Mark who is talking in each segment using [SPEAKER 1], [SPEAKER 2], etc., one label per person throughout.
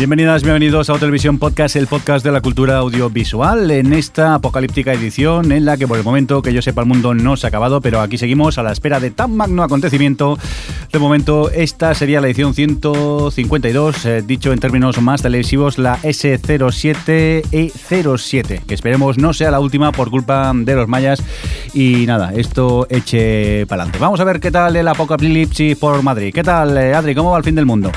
[SPEAKER 1] Bienvenidas, bienvenidos a Televisión Podcast, el podcast de la cultura audiovisual, en esta apocalíptica edición en la que por el momento que yo sepa el mundo no se ha acabado, pero aquí seguimos a la espera de tan magno acontecimiento. De momento esta sería la edición 152, eh, dicho en términos más televisivos, la S07E07, que esperemos no sea la última por culpa de los mayas y nada, esto eche para adelante. Vamos a ver qué tal el apocalipsis por Madrid. ¿Qué tal, eh, Adri? ¿Cómo va el fin del mundo?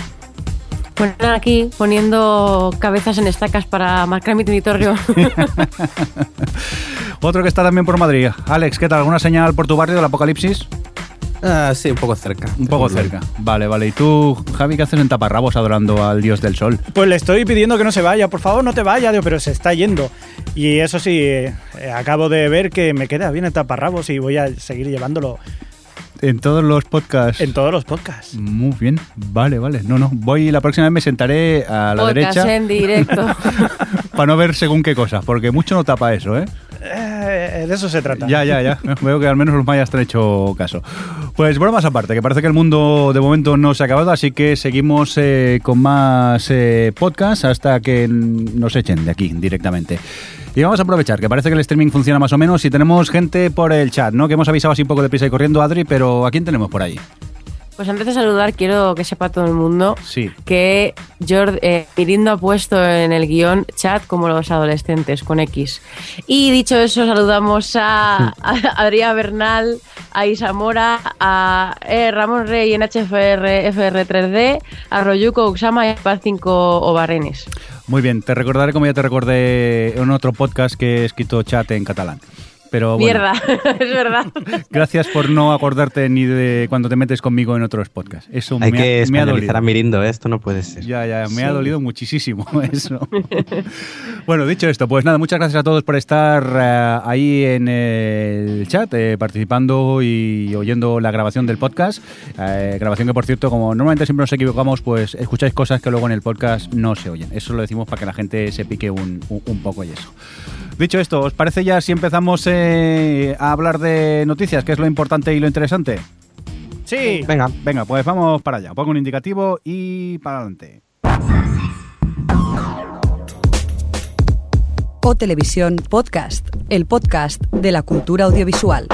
[SPEAKER 2] Aquí poniendo cabezas en estacas para marcar mi territorio.
[SPEAKER 1] Otro que está también por Madrid. Alex, ¿qué tal? ¿Alguna señal por tu barrio del apocalipsis?
[SPEAKER 3] Ah, sí, un poco cerca.
[SPEAKER 1] Un poco cerca. Vale, vale. ¿Y tú, Javi, qué haces en taparrabos adorando al dios del sol?
[SPEAKER 4] Pues le estoy pidiendo que no se vaya, por favor, no te vayas, digo, pero se está yendo. Y eso sí, eh, acabo de ver que me queda bien el taparrabos y voy a seguir llevándolo
[SPEAKER 1] En todos los podcasts.
[SPEAKER 4] en todos los podcasts.
[SPEAKER 1] Muy bien. Vale, vale. No, no. Voy la próxima vez me sentaré a la
[SPEAKER 2] Podcast
[SPEAKER 1] derecha
[SPEAKER 2] en directo.
[SPEAKER 1] para no ver según qué cosas, porque mucho no tapa eso, ¿eh?
[SPEAKER 4] Eh, de eso se trata.
[SPEAKER 1] Ya, ya, ya. Veo que al menos los mayas te han hecho caso. Pues bromas aparte, que parece que el mundo de momento no se ha acabado, así que seguimos eh, con más eh, podcasts hasta que nos echen de aquí directamente. Y vamos a aprovechar, que parece que el streaming funciona más o menos y tenemos gente por el chat, ¿no? Que hemos avisado así un poco de prisa y corriendo, Adri, pero ¿a quién tenemos por ahí?
[SPEAKER 2] Pues antes de saludar, quiero que sepa todo el mundo
[SPEAKER 1] Sí.
[SPEAKER 2] que Jord, eh, Mirindo ha puesto en el guion chat como los adolescentes, con X. Y dicho eso, saludamos a, a Adrián Bernal, a Isamora, a eh, Ramón Rey en HFR, FR3D, a Royuko Uxama y a Paz 5 Obarrenes.
[SPEAKER 1] Muy bien, te recordaré como ya te recordé en otro podcast que he escrito chat en catalán. Pero bueno,
[SPEAKER 2] Mierda, es verdad.
[SPEAKER 1] gracias por no acordarte ni de cuando te metes conmigo en otros podcasts. Eso
[SPEAKER 3] Hay
[SPEAKER 1] me,
[SPEAKER 3] que
[SPEAKER 1] ha, me ha dolido.
[SPEAKER 3] a Mirindo, ¿eh? esto no puede ser.
[SPEAKER 1] Ya, ya, me ha dolido muchísimo eso. bueno, dicho esto, pues nada, muchas gracias a todos por estar eh, ahí en el chat, eh, participando y oyendo la grabación del podcast. Eh, grabación que, por cierto, como normalmente siempre nos equivocamos, pues escucháis cosas que luego en el podcast no se oyen. Eso lo decimos para que la gente se pique un, un- un poco y eso. Dicho esto, ¿os parece ya si empezamos eh, a hablar de noticias, que es lo importante y lo interesante?
[SPEAKER 4] Sí.
[SPEAKER 3] Venga,
[SPEAKER 1] Venga, pues vamos para allá. Pongo un indicativo y para adelante.
[SPEAKER 5] O Televisión Podcast, el podcast de la cultura audiovisual.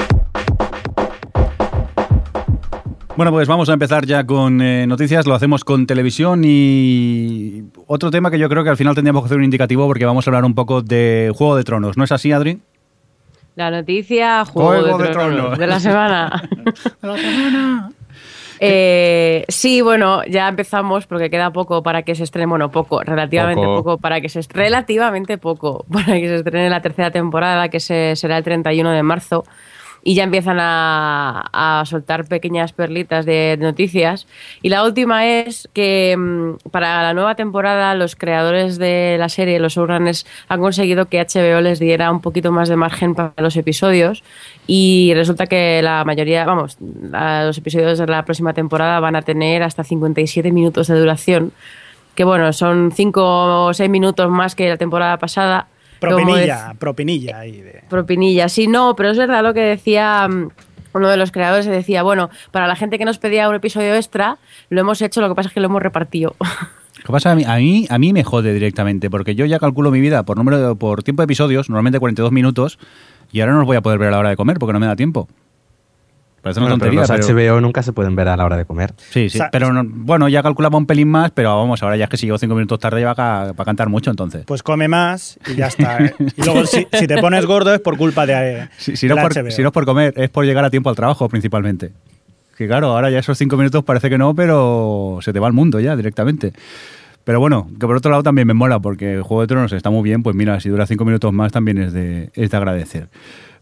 [SPEAKER 1] Bueno, pues vamos a empezar ya con eh, noticias. Lo hacemos con televisión y otro tema que yo creo que al final tendríamos que hacer un indicativo porque vamos a hablar un poco de Juego de Tronos. ¿No es así, Adri?
[SPEAKER 2] La noticia Juego,
[SPEAKER 1] Juego
[SPEAKER 2] de,
[SPEAKER 1] de
[SPEAKER 2] Tronos,
[SPEAKER 1] Tronos.
[SPEAKER 2] de la semana. Eh, sí, bueno, ya empezamos porque queda poco para que se estrene, bueno, poco, relativamente
[SPEAKER 3] Poco.
[SPEAKER 2] poco, para que se estrene, relativamente poco, para que se estrene la tercera temporada, que se, será el 31 de marzo. Y ya empiezan a, a soltar pequeñas perlitas de noticias. Y la última es que mm, para la nueva temporada los creadores de la serie, los showrunners, han conseguido que HBO les diera un poquito más de margen para los episodios. Y resulta que la mayoría, vamos, los episodios de la próxima temporada van a tener hasta 57 minutos de duración. Que bueno, son 5 o 6 minutos más que la temporada pasada.
[SPEAKER 4] Propinilla, propinilla ahí de...
[SPEAKER 2] propinilla. Sí, no, pero es verdad lo que decía mm, uno de los creadores, se decía, bueno, para la gente que nos pedía un episodio extra, lo hemos hecho, lo que pasa es que lo hemos repartido.
[SPEAKER 1] ¿Qué pasa? A mí, a mí, a mí me jode directamente porque yo ya calculo mi vida por número de- por tiempo de episodios, normalmente 42 minutos, y ahora no los voy a poder ver a la hora de comer porque no me da tiempo. Parece una
[SPEAKER 3] Bueno, pero
[SPEAKER 1] tontería,
[SPEAKER 3] los
[SPEAKER 1] pero-
[SPEAKER 3] HBO nunca se pueden ver a la hora de comer.
[SPEAKER 1] Sí, sí, pero no- bueno, ya calculaba un pelín más, pero vamos, ahora ya es que si llego cinco minutos tarde ya va a, va a cantar mucho entonces.
[SPEAKER 4] Pues come más y ya está. ¿eh? Y luego si, si te pones gordo es por culpa de... eh,
[SPEAKER 1] Si, si no por,
[SPEAKER 4] HBO.
[SPEAKER 1] si no es por comer, es por llegar a tiempo al trabajo principalmente. Que claro, ahora ya esos cinco minutos parece que no, pero se te va al mundo ya directamente. Pero bueno, que por otro lado también me mola, porque el Juego de Tronos está muy bien, pues mira, si dura cinco minutos más también es de, es de agradecer.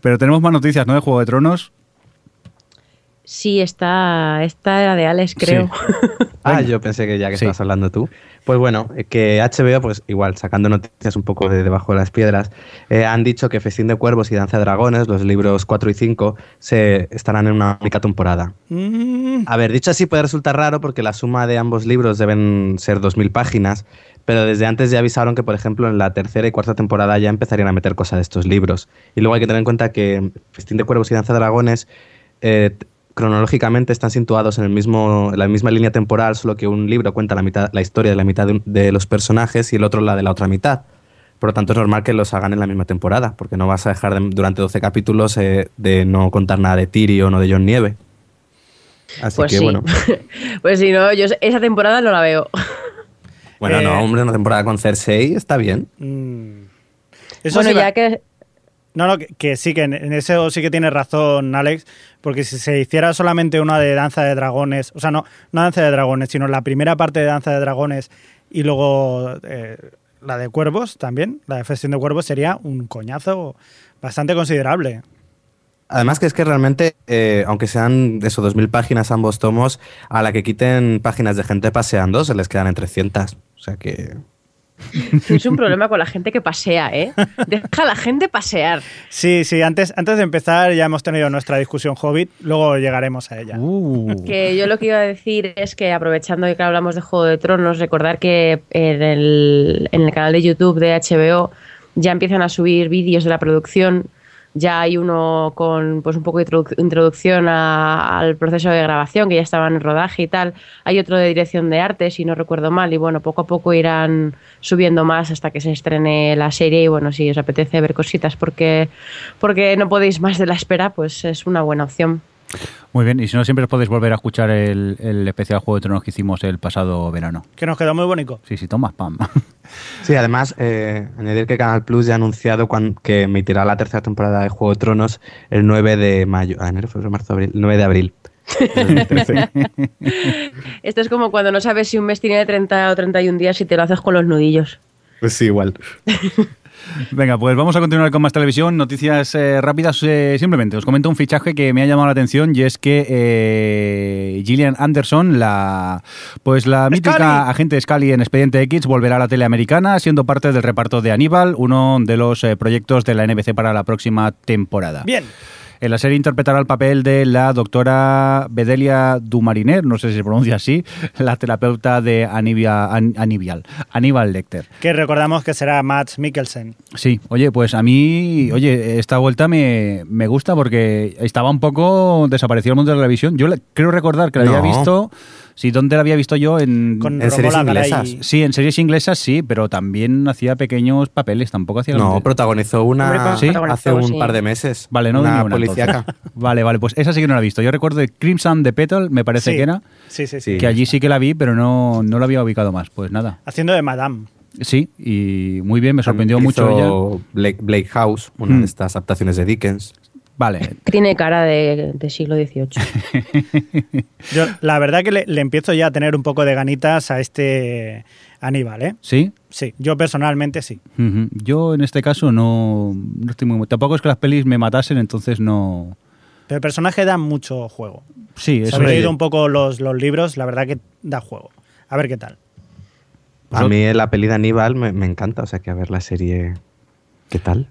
[SPEAKER 1] Pero tenemos más noticias, ¿no? De Juego de Tronos.
[SPEAKER 2] Sí, está, esta era de Alex, creo.
[SPEAKER 3] Ah, yo pensé que ya que
[SPEAKER 1] Sí.
[SPEAKER 3] estabas hablando tú. Pues bueno, eh, que HBO, pues igual, sacando noticias un poco de debajo de las piedras, eh, han dicho que Festín de Cuervos y Danza de Dragones, los libros 4 y 5, se estarán en una única temporada.
[SPEAKER 4] Mm,
[SPEAKER 3] A ver, dicho así puede resultar raro porque la suma de ambos libros deben ser 2.000 páginas, pero desde antes ya avisaron que, por ejemplo, en la tercera y cuarta temporada ya empezarían a meter cosas de estos libros. Y luego hay que tener en cuenta que Festín de Cuervos y Danza de Dragones eh, cronológicamente están situados en, el mismo, en la misma línea temporal, solo que un libro cuenta la, mitad, la historia de la mitad de, un- de los personajes y el otro la de la otra mitad. Por lo tanto, es normal que los hagan en la misma temporada, porque no vas a dejar de- durante 12 capítulos eh, de no contar nada de Tyrion o de John Nieve. Así
[SPEAKER 2] Pues
[SPEAKER 3] que
[SPEAKER 2] sí.
[SPEAKER 3] bueno.
[SPEAKER 2] pues si no, yo esa temporada no la veo.
[SPEAKER 3] Bueno,
[SPEAKER 4] Eh,
[SPEAKER 3] no, hombre, una temporada con Cersei está bien.
[SPEAKER 4] mm. Eso
[SPEAKER 2] bueno,
[SPEAKER 4] va-
[SPEAKER 2] ya que
[SPEAKER 4] No, no, que, sí, que en, eso sí que tiene razón Alex, porque si se hiciera solamente una de Danza de Dragones, o sea, no, no Danza de Dragones, sino la primera parte de Danza de Dragones y luego eh, la de Cuervos también, la de Festín de Cuervos, sería un coñazo bastante considerable.
[SPEAKER 3] Además que es que realmente, eh, aunque sean eso, 2.000 páginas ambos tomos, a la que quiten páginas de gente paseando se les quedan en 300. O sea que...
[SPEAKER 2] tienes un problema con la gente que pasea, ¿eh? Deja a la gente pasear.
[SPEAKER 4] Sí, sí, antes, antes de empezar ya hemos tenido nuestra discusión Hobbit, luego llegaremos a ella.
[SPEAKER 1] Uh,
[SPEAKER 2] Que yo lo que iba a decir es que aprovechando que hablamos de Juego de Tronos, recordar que en el, en el canal de YouTube de HBO ya empiezan a subir vídeos de la producción. Ya hay uno con pues un poco de introduc- introducción a- al proceso de grabación, que ya estaban en rodaje y tal. Hay otro de dirección de arte, si no recuerdo mal. Y bueno, poco a poco irán subiendo más hasta que se estrene la serie. Y bueno, si os apetece ver cositas porque, porque no podéis más de la espera, pues es una buena opción.
[SPEAKER 1] Muy bien, y si no, siempre os podéis volver a escuchar el, el especial Juego de Tronos que hicimos el pasado verano.
[SPEAKER 4] Que nos quedó muy bonito.
[SPEAKER 1] Sí, sí, toma, pam.
[SPEAKER 3] Sí, además, eh, añadir que Canal Plus ya ha anunciado cuan- que emitirá la tercera temporada de Juego de Tronos el 9 de mayo. Ah, enero, febrero, marzo, abril. El 9 de abril. del 2013.
[SPEAKER 2] Esto es como cuando no sabes si un mes tiene 30 o 31 días y te lo haces con los nudillos.
[SPEAKER 3] pues sí, igual.
[SPEAKER 1] Venga, pues vamos a continuar con más televisión. Noticias eh, rápidas. eh, simplemente os comento un fichaje que me ha llamado la atención y es que eh, Gillian Anderson, la pues la mítica
[SPEAKER 4] Scully.
[SPEAKER 1] agente Scully en Expediente X, volverá a la tele americana siendo parte del reparto de Aníbal, uno de los eh, proyectos de la NBC para la próxima temporada.
[SPEAKER 4] Bien,
[SPEAKER 1] En la serie interpretará el papel de la doctora Bedelia Dumariner, no sé si se pronuncia así, la terapeuta de Anibia- An- Aníbal, Aníbal Lecter.
[SPEAKER 4] que recordamos que será Matt Mikkelsen.
[SPEAKER 1] Sí, oye, pues a mí, oye, esta vuelta me, me gusta porque estaba un poco desaparecido el mundo de la televisión. Yo le- creo recordar que la había visto, sí, ¿dónde la había visto yo? En,
[SPEAKER 4] Con
[SPEAKER 3] En series inglesas.
[SPEAKER 1] sí, en series inglesas sí, pero también hacía pequeños papeles, tampoco hacía
[SPEAKER 3] No,
[SPEAKER 1] grandes-
[SPEAKER 3] protagonizó una
[SPEAKER 1] Sí.
[SPEAKER 3] hace un
[SPEAKER 2] sí.
[SPEAKER 3] par de meses.
[SPEAKER 1] Vale, no
[SPEAKER 3] una
[SPEAKER 1] una,
[SPEAKER 3] policíaca.
[SPEAKER 1] Vale, vale, pues esa sí que no la he visto. Yo recuerdo de Crimson de Petal, me parece
[SPEAKER 4] Sí.
[SPEAKER 1] que era,
[SPEAKER 4] Sí, sí, sí.
[SPEAKER 3] Sí.
[SPEAKER 1] que allí sí que la vi, pero no, no la había ubicado más. Pues nada,
[SPEAKER 4] Haciendo de Madame.
[SPEAKER 1] sí, y muy bien, me sorprendió
[SPEAKER 3] Hizo
[SPEAKER 1] mucho ella.
[SPEAKER 3] Blake, Blake House, una de estas adaptaciones de Dickens.
[SPEAKER 1] Vale,
[SPEAKER 2] Tiene cara de, de siglo XVIII.
[SPEAKER 4] Yo, la verdad que le, le empiezo ya a tener un poco de ganitas a este Aníbal, ¿eh?
[SPEAKER 1] ¿sí?
[SPEAKER 4] Sí, yo personalmente sí.
[SPEAKER 1] Yo en este caso no, no estoy muy... Tampoco es que las pelis me matasen, entonces no...
[SPEAKER 4] Pero el personaje da mucho juego.
[SPEAKER 1] Sí,
[SPEAKER 4] Si
[SPEAKER 1] eso
[SPEAKER 4] habéis
[SPEAKER 1] es.
[SPEAKER 4] leído un poco los, los libros, la verdad que da juego. A ver qué tal.
[SPEAKER 1] Pues
[SPEAKER 3] A mí la peli de Aníbal me, me encanta, o sea que a ver la serie. ¿Qué tal?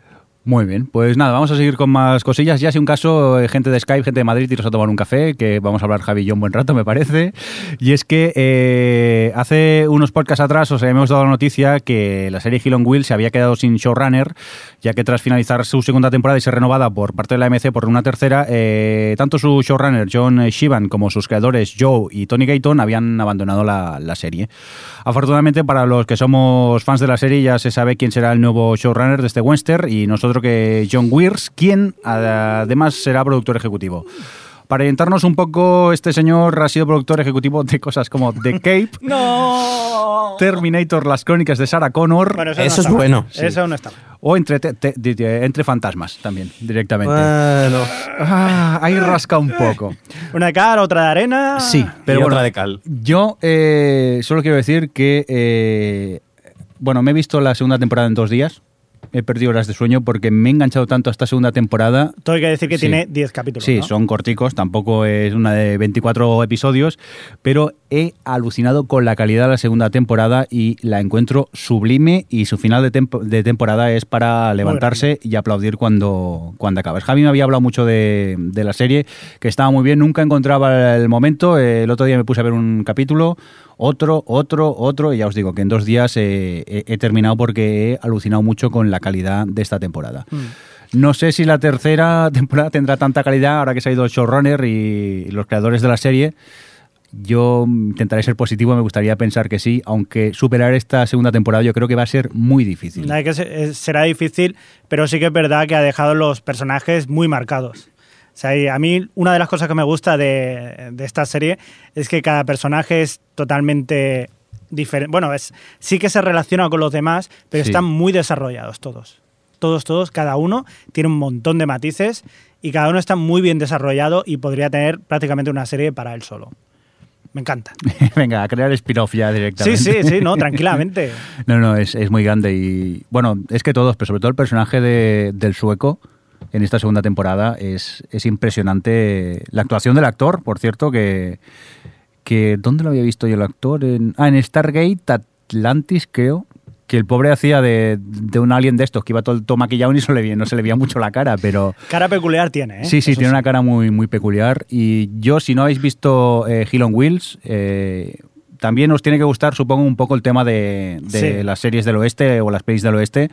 [SPEAKER 1] Muy bien, pues nada, vamos a seguir con más cosillas. Ya si un caso, eh, gente de Skype, gente de Madrid, iros a tomar un café, que vamos a hablar Javi un buen rato, me parece. Y es que eh, hace unos podcasts atrás os hemos dado la noticia que la serie Hill on Wheel se había quedado sin showrunner, ya que tras finalizar su segunda temporada y ser renovada por parte de la MC por una tercera, eh, tanto su showrunner John Shivan como sus creadores Joe y Tony Gayton habían abandonado la, la serie. Afortunadamente para los que somos fans de la serie ya se sabe quién será el nuevo showrunner de este Western y nosotros que John Weirs, quien además será productor ejecutivo. Para orientarnos un poco, este señor ha sido productor ejecutivo de cosas como The Cape,
[SPEAKER 4] ¡No!
[SPEAKER 1] Terminator, las crónicas de Sarah Connor,
[SPEAKER 4] Bueno,
[SPEAKER 3] Eso
[SPEAKER 4] no
[SPEAKER 3] es bueno, sí.
[SPEAKER 4] Eso no está mal.
[SPEAKER 1] O entre, te- te- entre fantasmas también, directamente.
[SPEAKER 3] Bueno,
[SPEAKER 1] Ah, ahí rasca un poco.
[SPEAKER 4] Una de cal, otra de arena.
[SPEAKER 1] Sí,
[SPEAKER 3] pero
[SPEAKER 1] pero bueno,
[SPEAKER 3] otra de cal.
[SPEAKER 1] Yo eh, solo quiero decir que, eh, bueno, me he visto la segunda temporada en dos días. He perdido horas de sueño porque me he enganchado tanto a esta segunda temporada.
[SPEAKER 4] Todo hay que decir que
[SPEAKER 1] Sí.
[SPEAKER 4] tiene 10 capítulos.
[SPEAKER 1] Sí,
[SPEAKER 4] ¿no?
[SPEAKER 1] son corticos, tampoco es una de 24 episodios, pero he alucinado con la calidad de la segunda temporada y la encuentro sublime y su final de, tempo- de temporada es para levantarse y aplaudir cuando, cuando acabas. Javi me había hablado mucho de, de la serie, que estaba muy bien, nunca encontraba el momento, el otro día me puse a ver un capítulo, otro, otro, otro, y ya os digo que en dos días eh, he, he terminado porque he alucinado mucho con la calidad de esta temporada. No sé si la tercera temporada tendrá tanta calidad ahora que se ha ido el showrunner y los creadores de la serie. Yo intentaré ser positivo, me gustaría pensar que sí, aunque superar esta segunda temporada yo creo que va a ser muy difícil.
[SPEAKER 4] Que eh, será difícil, pero sí que es verdad que ha dejado los personajes muy marcados. Sea, y a mí una de las cosas que me gusta de, de esta serie es que cada personaje es totalmente diferente. Bueno, es, sí que se relaciona con los demás, pero
[SPEAKER 1] Sí.
[SPEAKER 4] están muy desarrollados todos. Todos, todos, cada uno tiene un montón de matices y cada uno está muy bien desarrollado y podría tener prácticamente una serie para él solo. Me encanta.
[SPEAKER 1] Venga, a crear spin-off ya
[SPEAKER 4] Sí,
[SPEAKER 1] directamente.
[SPEAKER 4] sí, sí, no, tranquilamente.
[SPEAKER 1] No, no, es, es muy grande y bueno, es que todos, pero sobre todo el personaje de- del sueco en esta segunda temporada es, es impresionante. La actuación del actor, por cierto, que, que ¿dónde lo había visto yo el actor? En, ah, en Stargate Atlantis, creo. Que el pobre hacía de, de un alien de estos que iba todo, todo maquillado y no se, le, veía- no se le veía mucho la cara, pero
[SPEAKER 4] Cara peculiar tiene, ¿eh?
[SPEAKER 1] Sí, sí,
[SPEAKER 4] Eso
[SPEAKER 1] tiene una cara muy, muy peculiar. Y yo, si no habéis visto eh, Hill on Wheels, eh, también os tiene que gustar, supongo, un poco el tema de, de
[SPEAKER 4] Sí.
[SPEAKER 1] las series del oeste o las pelis del oeste.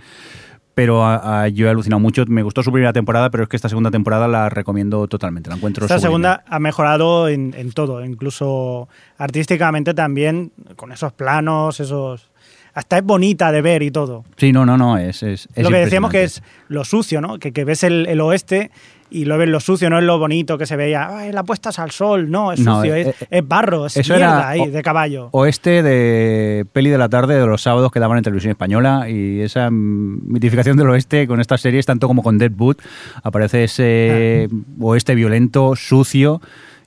[SPEAKER 1] Pero a- a- yo he alucinado mucho. Me gustó su primera temporada, pero es que esta segunda temporada la recomiendo totalmente. La encuentro
[SPEAKER 4] Esta
[SPEAKER 1] sublime.
[SPEAKER 4] segunda ha mejorado en, en todo, incluso artísticamente también, con esos planos, esos... Hasta es bonita de ver y todo.
[SPEAKER 1] Sí, no, no, no. Es, es, es
[SPEAKER 4] lo que decíamos que es lo sucio, ¿no? Que, que ves el, el oeste y lo ves lo sucio, no es lo bonito que se veía. Ay, la puestas al sol, no, es
[SPEAKER 1] No,
[SPEAKER 4] sucio,
[SPEAKER 1] eh,
[SPEAKER 4] es,
[SPEAKER 1] eh,
[SPEAKER 4] es barro, es
[SPEAKER 1] eso
[SPEAKER 4] mierda
[SPEAKER 1] era
[SPEAKER 4] ahí,
[SPEAKER 1] o-
[SPEAKER 4] de caballo.
[SPEAKER 1] Oeste de peli de la tarde de los sábados que daban en televisión española y esa mitificación del oeste con estas series, tanto como con Deadwood, aparece ese
[SPEAKER 4] Ah.
[SPEAKER 1] oeste violento, sucio.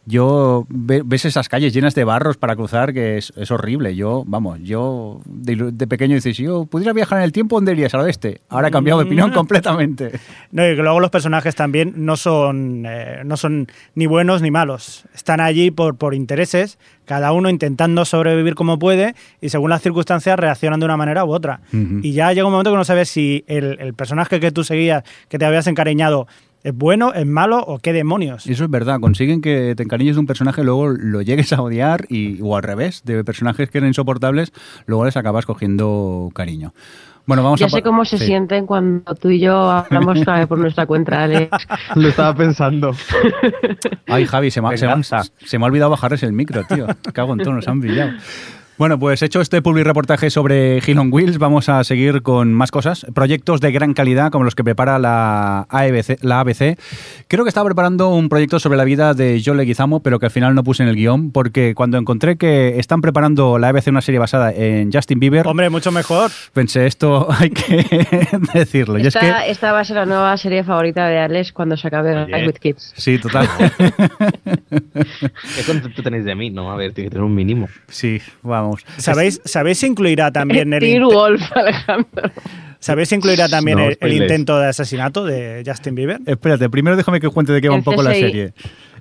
[SPEAKER 1] Yo ve- ves esas calles llenas de barros para cruzar que es, es horrible. Yo, vamos, yo de, de pequeño dices, yo pudiera viajar en el tiempo, ¿dónde irías al oeste? Ahora he cambiado de
[SPEAKER 4] Mm.
[SPEAKER 1] opinión completamente.
[SPEAKER 4] No, y luego los personajes también no son, eh, no son ni buenos ni malos. Están allí por, por intereses, cada uno intentando sobrevivir como puede y según las circunstancias reaccionan de una manera u otra. Y ya llega un momento que no sabes si el, el personaje que tú seguías, que te habías encariñado, es bueno, es malo o qué demonios.
[SPEAKER 1] Eso es verdad, consiguen que te encariñes de un personaje, luego lo llegues a odiar y, o al revés, de personajes que eran insoportables, luego les acabas cogiendo cariño. Bueno, vamos
[SPEAKER 2] Ya
[SPEAKER 1] a
[SPEAKER 2] sé cómo se
[SPEAKER 1] sí.
[SPEAKER 2] sienten cuando tú y yo hablamos eh, por nuestra cuenta, Alex.
[SPEAKER 3] Lo estaba pensando.
[SPEAKER 1] Ay, Javi, se me, ha- se me ha-
[SPEAKER 3] Venganza.
[SPEAKER 1] se me ha olvidado bajarles el micro, tío. Cago en todo, nos han brillado. Bueno, pues hecho este public reportaje sobre Hill on Wheels, vamos a seguir con más cosas. Proyectos de gran calidad como los que prepara la, AEBC, la ABC. Creo que estaba preparando un proyecto sobre la vida de John Leguizamo, pero que al final no puse en el guion, porque cuando encontré que están preparando la ABC una serie basada en Justin Bieber,
[SPEAKER 4] Hombre, mucho mejor.
[SPEAKER 1] pensé, esto hay que decirlo. Y es
[SPEAKER 2] Esta,
[SPEAKER 1] que...
[SPEAKER 2] esta va a ser la nueva serie favorita de Alex cuando se acabe
[SPEAKER 3] Oye.
[SPEAKER 2] Life with Kids.
[SPEAKER 1] Sí, total.
[SPEAKER 3] ¿Qué concepto tenéis de mí? No, a ver, tiene que tener un mínimo.
[SPEAKER 1] sí, vamos.
[SPEAKER 4] ¿Sabéis, ¿Sabéis si incluirá también el,
[SPEAKER 2] Wolf, Alejandro.
[SPEAKER 4] ¿sabéis si incluirá también
[SPEAKER 3] No,
[SPEAKER 4] el, intento de asesinato de Justin Bieber?
[SPEAKER 1] Espérate, primero déjame que os cuente de qué va
[SPEAKER 2] El
[SPEAKER 1] un poco la serie.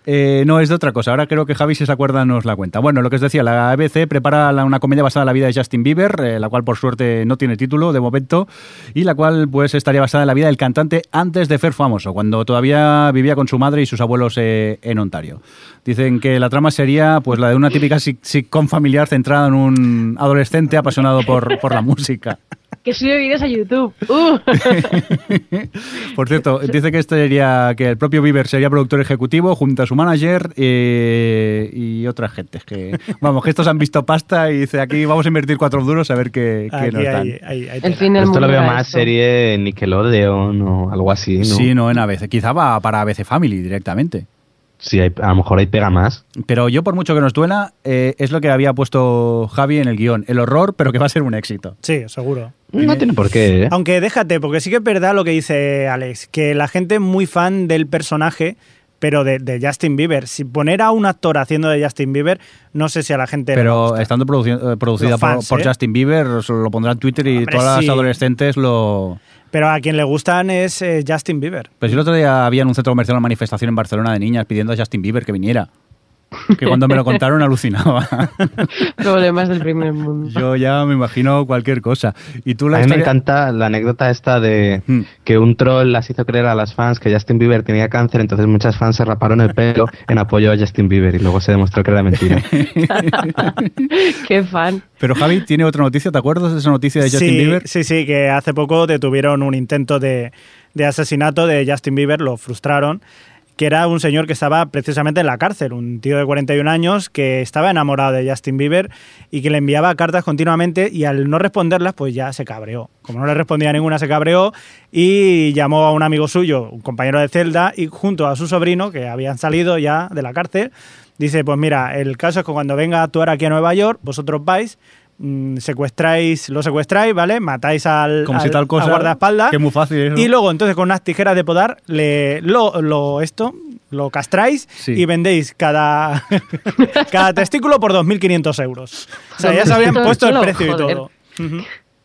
[SPEAKER 1] Eh, no, es de otra cosa. Ahora creo que Javi, si se acuerda, nos la cuenta. Bueno, lo que os decía, la ABC prepara una comedia basada en la vida de Justin Bieber, eh, la cual por suerte no tiene título de momento, y la cual pues estaría basada en la vida del cantante antes de ser famoso, cuando todavía vivía con su madre y sus abuelos eh, en Ontario. Dicen que la trama sería pues la de una típica sit- sitcom familiar centrada en un adolescente apasionado por, por la música.
[SPEAKER 2] Que sube vídeos a YouTube. Uh.
[SPEAKER 1] Por cierto, dice que este sería que el propio Bieber sería productor ejecutivo junto a su manager eh, y otras gentes que vamos que estos han visto pasta y dice aquí vamos a invertir cuatro duros a ver qué, qué
[SPEAKER 4] Aquí
[SPEAKER 1] nos dan.
[SPEAKER 4] hay, hay- hay
[SPEAKER 2] El fin del
[SPEAKER 3] Esto lo veo más
[SPEAKER 2] esto.
[SPEAKER 3] serie Nickelodeon o algo así, ¿no?
[SPEAKER 1] Sí, no en ABC, quizá va para ABC Family directamente.
[SPEAKER 3] Sí, hay- a lo mejor ahí pega más.
[SPEAKER 1] Pero yo, por mucho que nos duela, eh, es lo que había puesto Javi en el guion. El horror, pero que va a ser un éxito.
[SPEAKER 4] Sí, seguro.
[SPEAKER 3] No tiene por qué, ¿eh?
[SPEAKER 4] Aunque déjate, porque sí que es verdad lo que dice Alex, que la gente es muy fan del personaje, pero de, de Justin Bieber. Si poner a un actor haciendo de Justin Bieber, no sé si a la gente le
[SPEAKER 1] Pero estando produci- eh, producida
[SPEAKER 4] fans,
[SPEAKER 1] por, por
[SPEAKER 4] ¿eh?
[SPEAKER 1] Justin Bieber, lo pondrá en Twitter y
[SPEAKER 4] Hombre,
[SPEAKER 1] todas
[SPEAKER 4] sí.
[SPEAKER 1] las adolescentes lo...
[SPEAKER 4] Pero a quien le gustan es eh, Justin Bieber.
[SPEAKER 1] Pero si el otro día había en un centro comercial una manifestación en Barcelona de niñas pidiendo a Justin Bieber que viniera. Que cuando me lo contaron alucinaba.
[SPEAKER 2] Problemas del primer mundo.
[SPEAKER 1] Yo ya me imagino cualquier cosa. Y tú la
[SPEAKER 3] A mí me
[SPEAKER 1] historia-
[SPEAKER 3] encanta la anécdota esta de
[SPEAKER 1] Hmm.
[SPEAKER 3] que un troll las hizo creer a las fans que Justin Bieber tenía cáncer, entonces muchas fans se raparon el pelo en apoyo a Justin Bieber y luego se demostró que era mentira.
[SPEAKER 2] Qué fan.
[SPEAKER 1] Pero Javi tiene otra noticia, ¿te acuerdas de esa noticia de Justin
[SPEAKER 4] sí,
[SPEAKER 1] Bieber?
[SPEAKER 4] Sí, sí, que hace poco detuvieron un intento de, de asesinato de Justin Bieber, lo frustraron, que era un señor que estaba precisamente en la cárcel, un tío de 41 años que estaba enamorado de Justin Bieber y que le enviaba cartas continuamente y al no responderlas pues ya se cabreó. Como no le respondía ninguna se cabreó y llamó a un amigo suyo, un compañero de celda y junto a su sobrino que habían salido ya de la cárcel, dice pues mira, el caso es que cuando venga a actuar aquí a Nueva York, vosotros vais mm, secuestráis, lo secuestráis, ¿vale? Matáis al,
[SPEAKER 1] Como
[SPEAKER 4] al-
[SPEAKER 1] si tal cosa...
[SPEAKER 4] al guardaespaldas.
[SPEAKER 1] Que es muy fácil eso.
[SPEAKER 4] Y luego, entonces, con unas tijeras de podar, le, lo, lo- esto, lo castráis
[SPEAKER 1] Sí.
[SPEAKER 4] y vendéis cada, cada testículo por 2.500 euros. O sea, ya se habían
[SPEAKER 2] ¿2.500
[SPEAKER 4] puesto el precio y todo.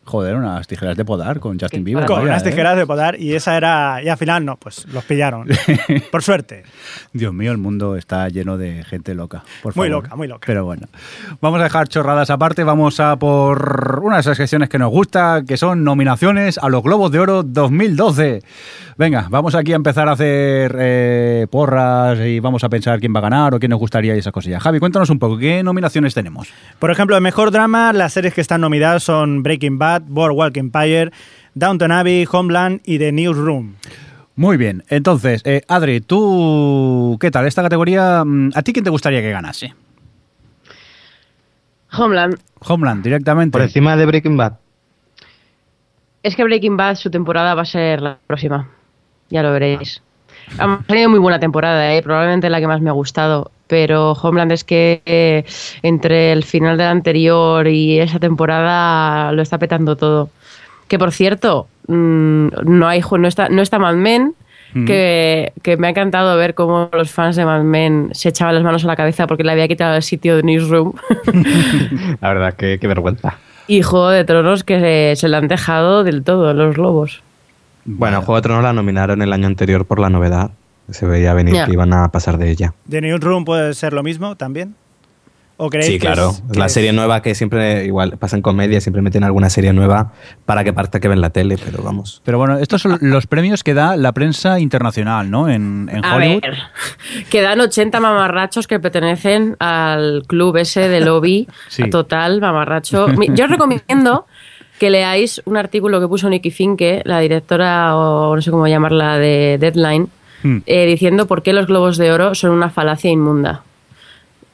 [SPEAKER 1] Joder, unas tijeras de podar con Justin Bieber.
[SPEAKER 4] Con
[SPEAKER 1] vaya,
[SPEAKER 4] unas
[SPEAKER 1] ¿eh?
[SPEAKER 4] tijeras de podar y esa era... Y al final, no, pues los pillaron. Por suerte.
[SPEAKER 1] Dios mío, el mundo está lleno de gente loca. Por
[SPEAKER 4] Muy
[SPEAKER 1] favor.
[SPEAKER 4] loca, muy loca.
[SPEAKER 1] Pero bueno, vamos a dejar chorradas aparte. Vamos a por una de esas secciones que nos gusta, que son nominaciones a los Globos de Oro 2012. Venga, vamos aquí a empezar a hacer eh, porras y vamos a pensar quién va a ganar o quién nos gustaría y esas cosillas. Javi, cuéntanos un poco, ¿qué nominaciones tenemos?
[SPEAKER 4] Por ejemplo, en Mejor Drama, las series que están nominadas son Breaking Bad, Boardwalk Empire, Downton Abbey, Homeland y The Newsroom.
[SPEAKER 1] Muy bien, entonces, eh, Adri, tú, ¿qué tal? Esta categoría, mm, ¿a ti quién te gustaría que ganase?
[SPEAKER 2] Homeland.
[SPEAKER 1] Homeland, directamente.
[SPEAKER 3] Por encima de Breaking Bad.
[SPEAKER 2] Es que Breaking Bad, su temporada va a ser la próxima. Ya lo veréis. Ha tenido muy buena temporada, ¿eh? probablemente la que más me ha gustado. Pero Homeland es que eh, entre el final de la anterior y esa temporada lo está petando todo. Que por cierto, mm, no, hay, no, está, no está Mad Men,
[SPEAKER 1] Mm.
[SPEAKER 2] que, que me ha encantado ver cómo los fans de Mad Men se echaban las manos a la cabeza porque le había quitado el sitio de Newsroom.
[SPEAKER 3] La verdad, que qué vergüenza.
[SPEAKER 2] y Juego de Tronos que se, se le han dejado del todo, los lobos.
[SPEAKER 3] Bueno, Juego de Tronos la nominaron el año anterior por la novedad. Se veía venir que iban a pasar de ella.
[SPEAKER 4] ¿The Newsroom puede ser lo mismo también? ¿O creéis
[SPEAKER 3] Sí,
[SPEAKER 4] que
[SPEAKER 3] claro.
[SPEAKER 4] es- que
[SPEAKER 3] la
[SPEAKER 4] es-
[SPEAKER 3] serie nueva que siempre, igual, pasa en comedia, siempre meten alguna serie nueva para que parta que ven la tele, pero vamos.
[SPEAKER 1] Pero bueno, estos son los premios que da la prensa internacional, ¿no? En, en
[SPEAKER 2] A
[SPEAKER 1] Hollywood.
[SPEAKER 2] ver, quedan 80 mamarrachos que pertenecen al club ese de lobby
[SPEAKER 1] Sí.
[SPEAKER 2] total, mamarracho. Yo os recomiendo que leáis un artículo que puso Nikki Finke, la directora, o no sé cómo llamarla, de Deadline,
[SPEAKER 1] Hmm.
[SPEAKER 2] eh, diciendo por qué los globos de oro son una falacia inmunda.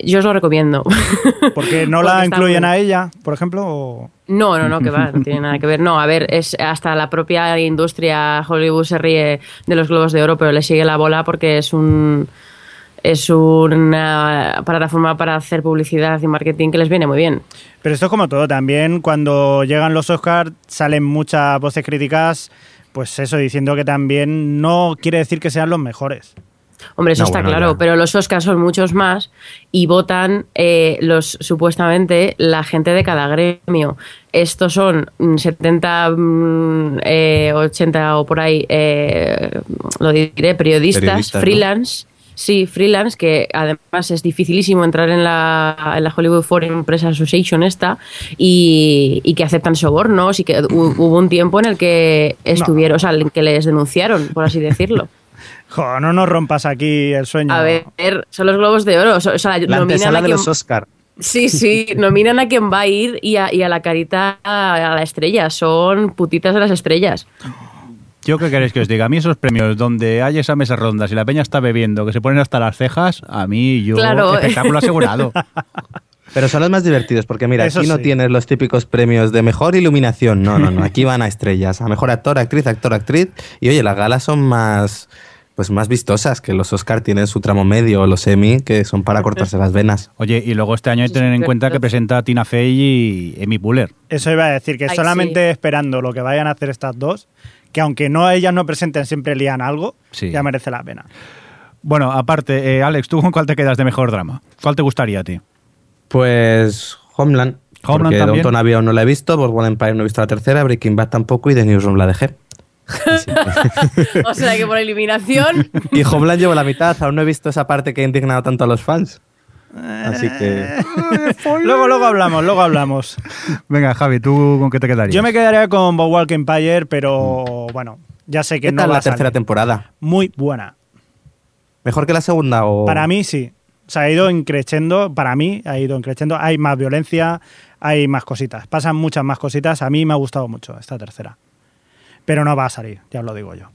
[SPEAKER 2] Yo os lo recomiendo.
[SPEAKER 4] Porque no la incluyen
[SPEAKER 2] muy-
[SPEAKER 4] a ella, por ejemplo. o-
[SPEAKER 2] No, no, no, que va, no tiene nada que ver. No, a ver, es hasta la propia industria Hollywood se ríe de los globos de oro, pero le sigue la bola porque es un es una plataforma para hacer publicidad y marketing que les viene muy bien.
[SPEAKER 4] Pero esto es como todo. También cuando llegan los Oscars salen muchas voces críticas, pues eso, diciendo que también no quiere decir que sean los mejores.
[SPEAKER 2] Hombre, eso
[SPEAKER 3] No,
[SPEAKER 2] está
[SPEAKER 3] bueno,
[SPEAKER 2] claro,
[SPEAKER 3] ya.
[SPEAKER 2] pero los Oscars son muchos más y votan eh, los supuestamente la gente de cada gremio. Estos son mm, 70, mm, eh, 80 o por ahí, eh, lo diré, periodistas,
[SPEAKER 3] Periodistas, ¿no?
[SPEAKER 2] freelance. Sí, freelance, que además es dificilísimo entrar en la, en la Hollywood Foreign Press Association esta y, y que aceptan sobornos y que hu- hubo un tiempo en el que estuvieron, o sea, en que les denunciaron, por así decirlo.
[SPEAKER 4] Jo, no nos rompas aquí el sueño.
[SPEAKER 2] A ver, son los globos de oro. O sea,
[SPEAKER 3] La
[SPEAKER 2] nominan
[SPEAKER 3] antesala
[SPEAKER 2] a
[SPEAKER 3] de los Oscar.
[SPEAKER 2] Sí, sí, nominan a quien va a ir y a, y a la carita a la estrella. Son putitas de las estrellas.
[SPEAKER 1] ¿Yo qué queréis que os diga? A mí esos premios donde hay esas mesas rondas y la peña está bebiendo, que se ponen hasta las cejas, a mí yo
[SPEAKER 2] Claro.
[SPEAKER 1] espectáculo asegurado.
[SPEAKER 3] Pero son los más divertidos, porque mira,
[SPEAKER 4] Eso
[SPEAKER 3] aquí no
[SPEAKER 4] sí.
[SPEAKER 3] tienes los típicos premios de mejor iluminación. No, no, no. Aquí van a estrellas, a mejor actor, actriz, actor, actriz. Y oye, las galas son más pues más vistosas, que los Oscar tienen su tramo medio o los Emmy, que son para cortarse las venas.
[SPEAKER 1] Oye, y luego este año hay que tener en cuenta que presenta a Tina Fey y Amy Poehler.
[SPEAKER 4] Eso iba a decir, que
[SPEAKER 2] Ay,
[SPEAKER 4] solamente
[SPEAKER 2] sí.
[SPEAKER 4] esperando lo que vayan a hacer estas dos, que aunque no ellas no presenten, siempre lían algo,
[SPEAKER 1] Sí.
[SPEAKER 4] ya merece la pena.
[SPEAKER 1] Bueno, aparte, eh, Alex, ¿tú con cuál te quedas de mejor drama? ¿Cuál te gustaría a ti?
[SPEAKER 3] Pues Homeland.
[SPEAKER 1] Homeland
[SPEAKER 3] porque
[SPEAKER 1] también.
[SPEAKER 3] Downton Abbey aún no la he visto, Boardwalk Empire no he visto la tercera, Breaking Bad tampoco y The Newsroom la dejé.
[SPEAKER 2] O sea que por eliminación.
[SPEAKER 3] Y Homeland llevo la mitad, aún no he visto esa parte que ha indignado tanto a los fans. Así que...
[SPEAKER 4] luego, luego hablamos, luego hablamos.
[SPEAKER 1] Venga, Javi, ¿tú con qué te quedarías?
[SPEAKER 4] Yo me quedaría con Boardwalk Empire, pero bueno, ya sé que
[SPEAKER 3] ¿Qué
[SPEAKER 4] no
[SPEAKER 3] tal
[SPEAKER 4] va
[SPEAKER 3] la
[SPEAKER 4] salir.
[SPEAKER 3] tercera temporada?
[SPEAKER 4] Muy buena.
[SPEAKER 3] ¿Mejor que la segunda o...?
[SPEAKER 4] Para mí sí. O sea, ha ido increciendo, para mí ha ido increciendo. Hay más violencia, hay más cositas. Pasan muchas más cositas. A mí me ha gustado mucho esta tercera. Pero no va a salir, ya os lo digo yo.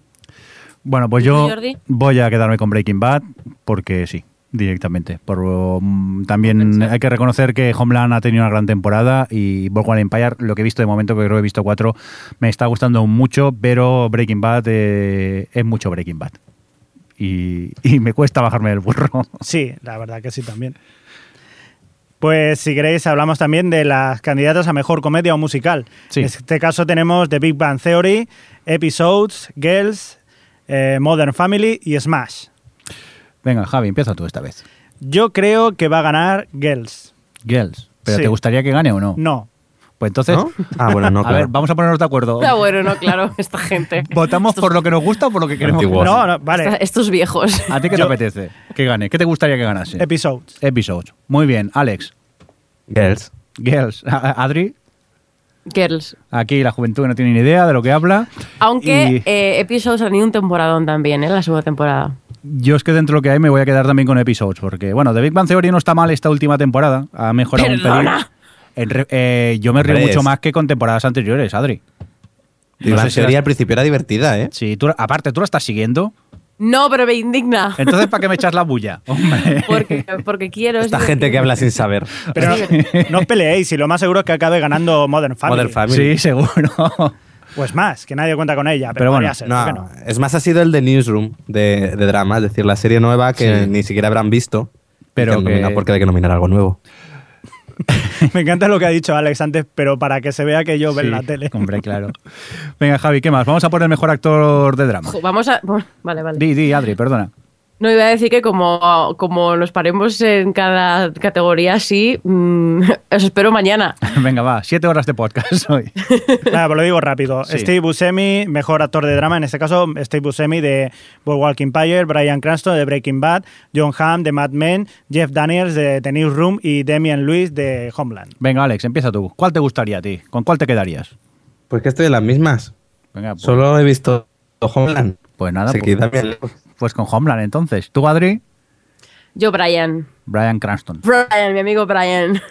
[SPEAKER 1] Bueno, pues
[SPEAKER 2] ¿Y tú,
[SPEAKER 1] yo
[SPEAKER 2] Jordi?
[SPEAKER 1] voy a quedarme con Breaking Bad porque sí, directamente. Por, um, también hay que reconocer que Homeland ha tenido una gran temporada y Boardwalk Empire, lo que he visto de momento, que creo que he visto cuatro, me está gustando mucho, pero Breaking Bad eh, es mucho Breaking Bad. Y, y me cuesta bajarme del burro.
[SPEAKER 4] Sí, la verdad que sí también. Pues si queréis hablamos también de las candidatas a mejor comedia o musical.
[SPEAKER 1] Sí.
[SPEAKER 4] En este caso tenemos The Big Bang Theory, Episodes, Girls, eh, Modern Family y Smash.
[SPEAKER 1] Venga, Javi, empieza tú esta vez.
[SPEAKER 4] Yo creo que va a ganar Girls.
[SPEAKER 1] Girls. ¿Pero
[SPEAKER 4] Sí.
[SPEAKER 1] te gustaría que gane o no?
[SPEAKER 4] No.
[SPEAKER 1] Pues entonces,
[SPEAKER 3] ¿No? Ah, bueno, no,
[SPEAKER 1] a
[SPEAKER 3] claro.
[SPEAKER 1] ver, vamos a ponernos de acuerdo.
[SPEAKER 2] Ah, bueno, no, claro, esta gente.
[SPEAKER 1] ¿Votamos por lo que nos gusta o por lo que queremos? que
[SPEAKER 3] Antiguos.
[SPEAKER 1] gane?
[SPEAKER 4] No, no, vale.
[SPEAKER 2] Estos viejos.
[SPEAKER 1] ¿A ti qué te
[SPEAKER 4] Yo-
[SPEAKER 1] apetece? Que gane. ¿Qué te gustaría que ganase?
[SPEAKER 4] Episodes.
[SPEAKER 1] Episodes. Muy bien, Alex.
[SPEAKER 3] Girls.
[SPEAKER 1] Girls. Adri.
[SPEAKER 2] Girls.
[SPEAKER 1] Aquí la juventud no tiene ni idea de lo que habla.
[SPEAKER 2] Aunque
[SPEAKER 1] Y
[SPEAKER 2] eh, Episodes ha tenido un temporadón también, ¿eh? La segunda temporada.
[SPEAKER 1] Yo es que dentro de lo que hay me voy a quedar también con episodes. Porque, bueno, The Big Bang Theory no está mal esta última temporada. Ha mejorado un pelín.
[SPEAKER 2] Perdona.
[SPEAKER 1] En re- eh, yo me río mucho
[SPEAKER 3] es-
[SPEAKER 1] más que con temporadas anteriores, Adri.
[SPEAKER 3] Big
[SPEAKER 1] No
[SPEAKER 3] Bang Theory al principio era divertida, ¿eh?
[SPEAKER 1] Sí, tú, aparte, tú la estás siguiendo.
[SPEAKER 2] No, pero me indigna.
[SPEAKER 1] Entonces, ¿para qué me echas la bulla? Hombre.
[SPEAKER 2] Porque, porque quiero. es
[SPEAKER 3] Esta gente que habla sin saber.
[SPEAKER 4] Pero no os peleéis y lo más seguro es que acabe ganando Modern Family.
[SPEAKER 3] Modern Family.
[SPEAKER 1] Sí, seguro.
[SPEAKER 4] Pues más, que nadie cuenta con ella. Pero,
[SPEAKER 1] Pero bueno,
[SPEAKER 4] podría ser, ¿por qué
[SPEAKER 3] No, es más ha sido el de Newsroom de, de drama, es decir, la serie nueva que
[SPEAKER 1] Sí.
[SPEAKER 3] ni siquiera habrán visto.
[SPEAKER 1] Pero
[SPEAKER 3] que
[SPEAKER 1] que-
[SPEAKER 3] nomina porque hay que nominar algo nuevo.
[SPEAKER 4] Me encanta lo que ha dicho Alex antes, pero para que se vea que yo veo
[SPEAKER 1] Sí,
[SPEAKER 4] la tele.
[SPEAKER 1] Hombre, claro. Venga, Javi, ¿qué más? Vamos a poner mejor actor de drama.
[SPEAKER 2] Vamos a. Vale, vale.
[SPEAKER 1] Di, di, Adri, perdona.
[SPEAKER 2] No, iba a decir que como, como nos paremos en cada categoría así, mm, os espero mañana.
[SPEAKER 1] Venga, va, siete horas de podcast hoy.
[SPEAKER 4] Nada, pues lo digo rápido.
[SPEAKER 1] Sí.
[SPEAKER 4] Steve Buscemi, mejor actor de drama, en este caso Steve Buscemi de Boardwalk Empire, Brian Cranston de Breaking Bad, John Hamm de Mad Men, Jeff Daniels de The Newsroom y Damian Lewis de Homeland.
[SPEAKER 1] Venga, Alex, empieza tú. ¿Cuál te gustaría a ti? ¿Con cuál te quedarías?
[SPEAKER 3] Pues que estoy en las mismas.
[SPEAKER 1] Venga, pues,
[SPEAKER 3] Solo he visto Homeland.
[SPEAKER 1] pues nada,
[SPEAKER 3] Se
[SPEAKER 1] pues,
[SPEAKER 3] queda bien.
[SPEAKER 1] pues con Homeland entonces. ¿Tú, Adri?
[SPEAKER 2] Yo, Brian.
[SPEAKER 1] Brian Cranston.
[SPEAKER 2] Brian, mi amigo Brian.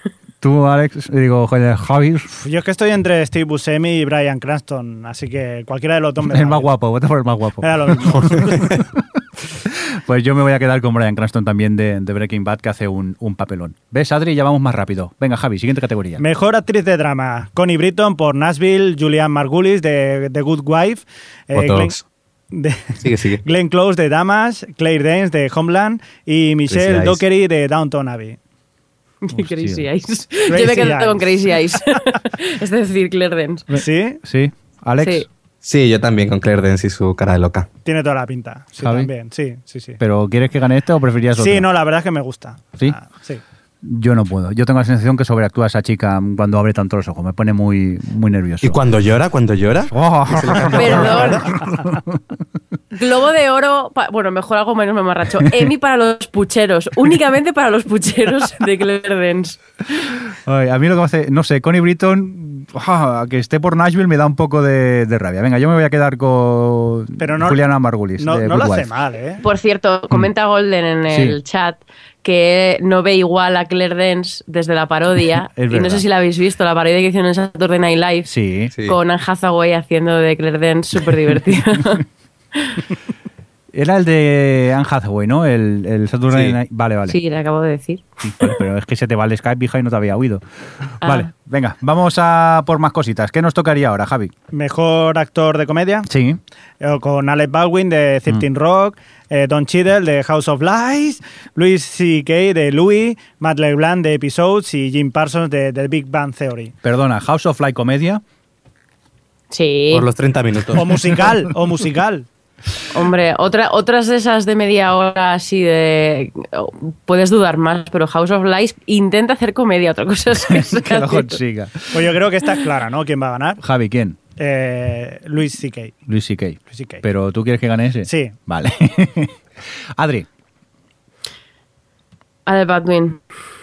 [SPEAKER 1] Tú, Alex, digo, joder, Javi,
[SPEAKER 4] Yo es que estoy entre Steve Buscemi y Brian Cranston, así que cualquiera de los dos me
[SPEAKER 1] el más guapo, vota por el más guapo.
[SPEAKER 4] Era lo mismo.
[SPEAKER 1] Pues yo me voy a quedar con Brian Cranston también de, de Breaking Bad, que hace un, un papelón. ¿Ves, Adri? Ya vamos más rápido. Venga, Javi, siguiente categoría.
[SPEAKER 4] Mejor actriz de drama, Connie Britton por Nashville, Julianne Margulis de The Good Wife, eh, Glenn,
[SPEAKER 3] Botox.
[SPEAKER 4] de-
[SPEAKER 3] Sigue, sigue.
[SPEAKER 4] Glenn Close de Damas, Claire Danes de Homeland y Michelle. Dockery de Downton Abbey.
[SPEAKER 2] Crazy Eyes.
[SPEAKER 4] Crazy
[SPEAKER 2] Yo me quedo con Crazy Eyes. es decir, Claire Dance.
[SPEAKER 4] ¿Sí?
[SPEAKER 1] Sí, Alex.
[SPEAKER 2] Sí.
[SPEAKER 3] Sí, yo también con Claire Dance y su cara de loca.
[SPEAKER 4] Tiene toda la pinta. Sí,
[SPEAKER 1] ¿Javi?
[SPEAKER 4] también. Sí, sí, sí.
[SPEAKER 1] ¿Pero quieres que gane este o preferirías otro?
[SPEAKER 4] Sí, no, la verdad es que me gusta.
[SPEAKER 1] ¿Sí?
[SPEAKER 4] Ah, sí.
[SPEAKER 1] Yo no puedo. Yo tengo la sensación que sobreactúa esa chica cuando abre tanto los ojos. Me pone muy, muy nervioso.
[SPEAKER 3] ¿Y cuando llora? ¿Cuando llora?
[SPEAKER 1] Oh.
[SPEAKER 2] Perdón. Globo de oro, pa- bueno, mejor algo menos mamarracho. Emmy para los pucheros, únicamente para los pucheros de Claire Dance.
[SPEAKER 1] Ay, a mí lo que me hace, no sé, Connie Britton, ah, que esté por Nashville me da un poco de, de rabia. Venga, yo me voy a quedar con
[SPEAKER 4] Pero no,
[SPEAKER 1] Juliana Margulis.
[SPEAKER 4] no,
[SPEAKER 1] de
[SPEAKER 4] no lo hace mal, ¿eh?
[SPEAKER 2] Por cierto, comenta Golden en
[SPEAKER 1] Sí.
[SPEAKER 2] el chat que no ve igual a Claire Dance desde la parodia. Y no sé si la habéis visto, la parodia que hicieron en Saturday Night Live
[SPEAKER 1] Sí.
[SPEAKER 3] Sí.
[SPEAKER 2] con Anne Hathaway haciendo de Claire Dance súper divertida.
[SPEAKER 1] Era el de Anne Hathaway, ¿no? El, el Saturday
[SPEAKER 3] Sí.
[SPEAKER 1] Night- Vale, vale.
[SPEAKER 2] Sí, le acabo de decir.
[SPEAKER 1] Sí, vale, Pero es que se te va el Skype, hija, y no te había oído.
[SPEAKER 2] Ah.
[SPEAKER 1] Vale, venga, vamos a por más cositas. ¿Qué nos tocaría ahora, Javi?
[SPEAKER 4] Mejor actor de comedia,
[SPEAKER 1] Sí.
[SPEAKER 4] eh, con Alec Baldwin de 13
[SPEAKER 1] Mm.
[SPEAKER 4] Rock, eh, Don Cheadle de House of Lies, Louis C.K. de Louis, Matt LeBlanc de Episodes y Jim Parsons de The Big Bang Theory.
[SPEAKER 1] Perdona, House of Light Comedia.
[SPEAKER 2] Sí.
[SPEAKER 3] Por los 30 minutos.
[SPEAKER 4] O musical, o musical.
[SPEAKER 2] Hombre, otra, otras de esas de media hora así de... Puedes dudar más, pero House of Lies intenta hacer comedia, otra cosa es que,
[SPEAKER 1] lo consiga.
[SPEAKER 4] Pues yo creo que esta es clara, ¿no? ¿Quién va a ganar?
[SPEAKER 1] Javi, ¿quién?
[SPEAKER 4] Eh, Louis C.K.
[SPEAKER 1] Luis C.K. ¿Pero tú quieres que gane ese?
[SPEAKER 4] Sí.
[SPEAKER 1] Vale. Adri.
[SPEAKER 2] Alec Baldwin.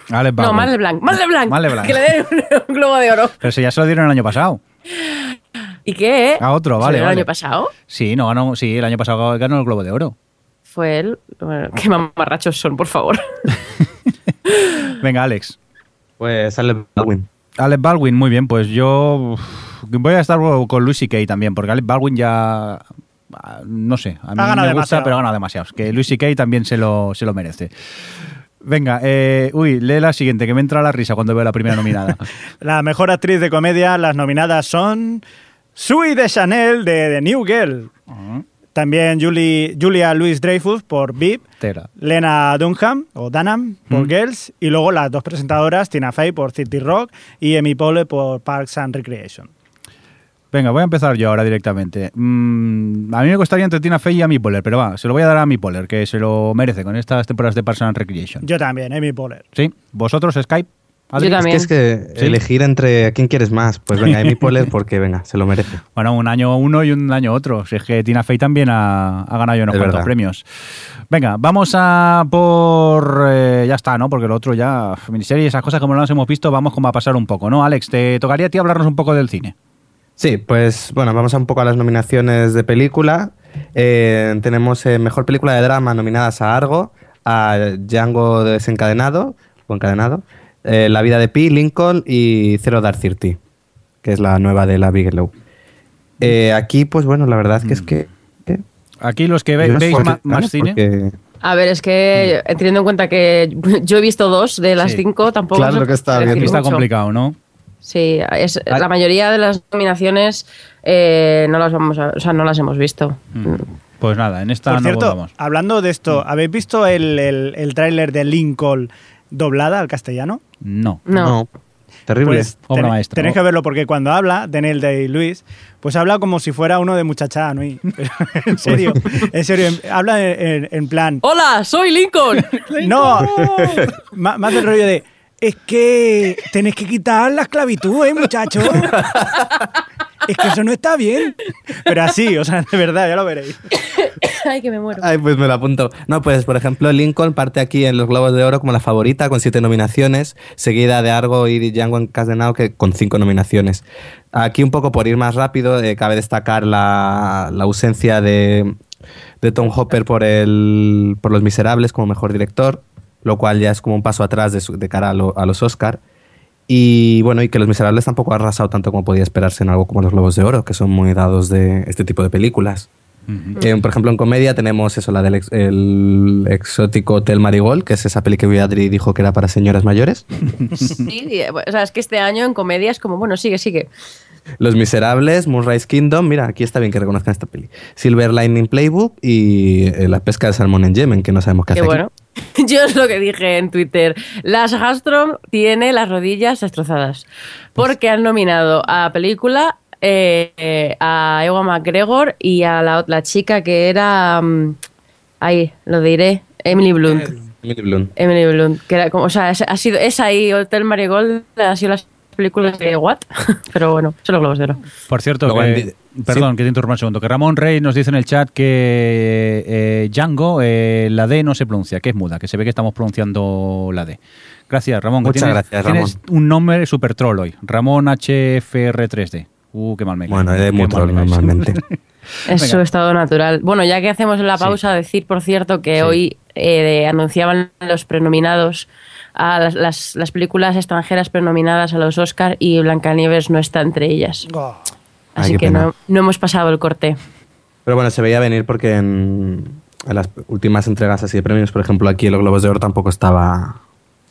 [SPEAKER 1] Alex
[SPEAKER 2] No,
[SPEAKER 1] Baldwin.
[SPEAKER 2] Mal Blanc. Mal Blanc.
[SPEAKER 1] Mal LeBlanc.
[SPEAKER 2] Que le den un, un globo de oro.
[SPEAKER 1] Pero si ya se lo dieron el año pasado.
[SPEAKER 2] ¿Y qué?
[SPEAKER 1] A otro,
[SPEAKER 2] ¿Se
[SPEAKER 1] vale.
[SPEAKER 2] ¿El año pasado?
[SPEAKER 1] Sí, no ganó, sí, el año pasado ganó el Globo de Oro.
[SPEAKER 2] Fue él. Bueno, qué mamarrachos son, por favor.
[SPEAKER 1] Venga, Alex.
[SPEAKER 3] Pues Alec Baldwin.
[SPEAKER 1] Alec Baldwin, muy bien, pues yo voy a estar con Lucy Kay también, porque Alec Baldwin ya no sé, a mí me gusta,
[SPEAKER 4] demasiado.
[SPEAKER 1] pero ha ganado demasiados. Que Lucy Kay también se lo, se lo merece. Venga, eh, uy, lee la siguiente, que me entra la risa cuando veo la primera nominada.
[SPEAKER 4] La mejor actriz de comedia, las nominadas son Sui de Chanel de The New Girl. También Julie, Julia Louis Dreyfus por VIP. Lena Dunham o Dunham por
[SPEAKER 1] Mm.
[SPEAKER 4] Girls y luego las dos presentadoras Tina Fey por City Rock y Amy Poehler por Parks and Recreation.
[SPEAKER 1] Venga, voy a empezar yo ahora directamente. Mm, a mí me costaría entre Tina Fey y Amy Poehler, pero va, se lo voy a dar a Amy Poehler, que se lo merece con estas temporadas de Parks and Recreation.
[SPEAKER 4] Yo también, Amy Poehler.
[SPEAKER 1] ¿Sí? ¿Vosotros, Skype? Adri?
[SPEAKER 2] Yo también.
[SPEAKER 3] Es que es que
[SPEAKER 1] Sí.
[SPEAKER 3] elegir entre a quién quieres más. Pues venga, Amy Poehler porque venga, se lo merece.
[SPEAKER 1] Bueno, un año uno y un año otro. Si es que Tina Fey también ha, ha ganado ya unos
[SPEAKER 3] Es
[SPEAKER 1] cuantos
[SPEAKER 3] verdad.
[SPEAKER 1] premios. Venga, vamos a por... eh, ya está, ¿no? Porque lo otro ya... Miniseries, esas cosas como no las hemos visto, vamos como a pasar un poco, ¿no? Alex, te tocaría a ti hablarnos un poco del cine.
[SPEAKER 3] Sí, pues bueno, vamos a un poco a las nominaciones de película. Eh, tenemos eh, Mejor Película de Drama nominadas a Argo, a Django desencadenado, o encadenado, eh, La vida de Pi, Lincoln y Zero Dark Thirty, que es la nueva de la Bigelow. Eh, aquí, pues bueno, la verdad que es que... que
[SPEAKER 1] Aquí los que ve- veis más, cine...
[SPEAKER 3] porque-
[SPEAKER 2] A ver, es que eh, teniendo en cuenta que yo he visto dos de las
[SPEAKER 1] Sí.
[SPEAKER 2] cinco, tampoco.
[SPEAKER 3] Claro
[SPEAKER 2] sé
[SPEAKER 3] que está bien.
[SPEAKER 1] Aquí está complicado, ¿no?
[SPEAKER 2] Sí, es,
[SPEAKER 1] Ah.
[SPEAKER 2] la mayoría de las nominaciones eh, no las vamos a, o sea, no las hemos visto.
[SPEAKER 1] Mm. Pues nada, en esta
[SPEAKER 4] Por
[SPEAKER 1] no
[SPEAKER 4] cierto, hablando de esto, ¿habéis visto el, el, el tráiler de Lincoln doblada al castellano?
[SPEAKER 1] No.
[SPEAKER 2] No.
[SPEAKER 3] terrible.
[SPEAKER 4] Pues
[SPEAKER 1] Obra
[SPEAKER 4] ten-
[SPEAKER 1] maestra,
[SPEAKER 4] Tenéis
[SPEAKER 1] ¿no?
[SPEAKER 4] que verlo porque cuando habla Daniel Day-Lewis, pues habla como si fuera uno de Muchacha Nui. Pero, en serio, en serio, en- habla en, plan...
[SPEAKER 2] ¡Hola! ¡Soy Lincoln!
[SPEAKER 4] No, más del rollo de... Es que tenéis que quitar la esclavitud, ¿eh, muchachos? Es que eso no está bien. Pero así, o sea, de verdad, ya lo veréis.
[SPEAKER 2] Ay, que me muero.
[SPEAKER 3] Ay, pues me lo apunto. No, pues por ejemplo, Lincoln parte aquí en los Globos de Oro como la favorita con siete nominaciones, seguida de Argo y Django encadenado que con cinco nominaciones. Aquí un poco por ir más rápido, eh, cabe destacar la, la ausencia de, de Tom Hopper por, el, por Los Miserables como mejor director, lo cual ya es como un paso atrás de, su- de cara a, lo- a los Oscar. Y bueno, y que Los Miserables tampoco ha arrasado tanto como podía esperarse en algo como los Globos de Oro, que son muy dados de este tipo de películas. Eh, por ejemplo, en comedia tenemos eso, la del ex- el exótico Hotel Marigold, que es esa peli que Adri dijo que era para señoras mayores.
[SPEAKER 2] Sí, eh, o sea, es que este año en comedia es como, bueno, sigue, sigue.
[SPEAKER 3] Los Miserables, Moonrise Kingdom, mira, aquí está bien que reconozcan esta peli. Silver Lining Playbook y eh, La pesca de salmón en Yemen, que no sabemos qué
[SPEAKER 2] Qué
[SPEAKER 3] hace.
[SPEAKER 2] bueno. Yo es lo que dije en Twitter. Las Hastrom tiene las rodillas destrozadas. Porque han nominado a película eh, eh, a Ewan McGregor y a la, la chica que era. mm, ahí, lo diré. Emily Blunt.
[SPEAKER 3] Emily Blunt.
[SPEAKER 2] Emily Blunt. Que era como, o sea, ha sido esa y Hotel Marigold han sido las películas de What. Pero bueno, son los globos de oro.
[SPEAKER 1] Por cierto, que- perdón,
[SPEAKER 3] sí.
[SPEAKER 1] que te interrumpa un segundo. Que Ramón Rey nos dice en el chat que eh, Django, eh, la D no se pronuncia, que es muda, que se ve que estamos pronunciando la D. Gracias, Ramón.
[SPEAKER 3] Muchas
[SPEAKER 1] tienes,
[SPEAKER 3] gracias,
[SPEAKER 1] Tienes un nombre super troll hoy. Ramón HFR3D. Uh, qué mal me.
[SPEAKER 3] Bueno, es
[SPEAKER 1] Qué
[SPEAKER 3] muy troll normalmente.
[SPEAKER 2] Es
[SPEAKER 1] Venga.
[SPEAKER 2] su estado natural. Bueno, ya que hacemos la
[SPEAKER 1] Sí.
[SPEAKER 2] pausa, decir, por cierto, que
[SPEAKER 1] Sí.
[SPEAKER 2] hoy eh, anunciaban los prenominados a las, las- las películas extranjeras prenominadas a los Oscar y Blancanieves no está entre ellas.
[SPEAKER 4] Oh,
[SPEAKER 2] Así
[SPEAKER 3] Ay,
[SPEAKER 2] que no, no hemos pasado el corte.
[SPEAKER 3] Pero bueno, se veía venir porque en, en las últimas entregas así de premios, por ejemplo, aquí en los Globos de Oro tampoco estaba,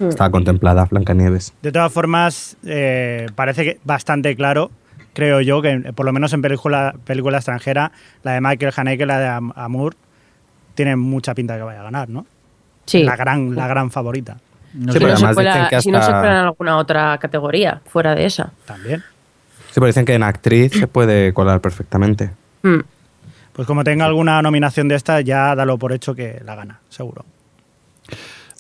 [SPEAKER 2] Mm.
[SPEAKER 3] estaba contemplada Blancanieves.
[SPEAKER 4] De todas formas, eh, parece que bastante claro, creo yo, que por lo menos en película, película extranjera, la de Michael Haneke, la de Am- Amour, tiene mucha pinta de que vaya a ganar, ¿no?
[SPEAKER 2] Sí.
[SPEAKER 4] La gran, la gran favorita.
[SPEAKER 1] No
[SPEAKER 3] Sí,
[SPEAKER 2] si,
[SPEAKER 3] pero
[SPEAKER 2] no se
[SPEAKER 3] además
[SPEAKER 2] cuela,
[SPEAKER 3] dicen que
[SPEAKER 2] si no se
[SPEAKER 3] hasta-
[SPEAKER 2] cuela en alguna otra categoría fuera de esa.
[SPEAKER 4] También.
[SPEAKER 3] Sí, pero dicen que en actriz se puede colar perfectamente.
[SPEAKER 2] Mm.
[SPEAKER 4] Pues como tenga alguna nominación de esta, ya dalo por hecho que la gana, seguro.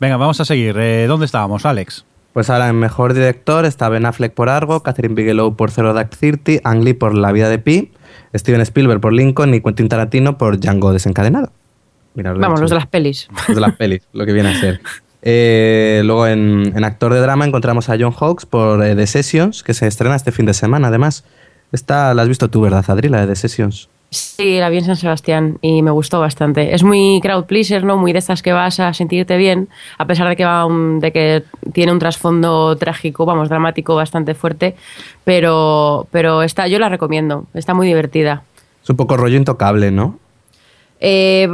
[SPEAKER 1] Venga, vamos a seguir. Eh, ¿Dónde estábamos, Alex?
[SPEAKER 3] Pues ahora en Mejor Director está Ben Affleck por Argo, Catherine Bigelow por Zero Dark Thirty, Ang Lee por La Vida de Pi, Steven Spielberg por Lincoln y Quentin Tarantino por Django Desencadenado.
[SPEAKER 2] Vamos, los de las pelis.
[SPEAKER 3] Los de las pelis, lo que viene a ser. Eh, luego en, en actor de drama encontramos a John Hawkes por eh, The Sessions, que se estrena este fin de semana además. Esta la has visto tú, ¿verdad, Adri? La de The Sessions.
[SPEAKER 2] Sí, la vi en San Sebastián y me gustó bastante. Es muy crowd pleaser, ¿no? Muy de estas que vas a sentirte bien, a pesar de que, va un- de que tiene un trasfondo trágico, vamos, dramático bastante fuerte, pero, pero está, yo la recomiendo, está muy divertida.
[SPEAKER 3] Es un poco rollo intocable, ¿no?
[SPEAKER 2] Eh,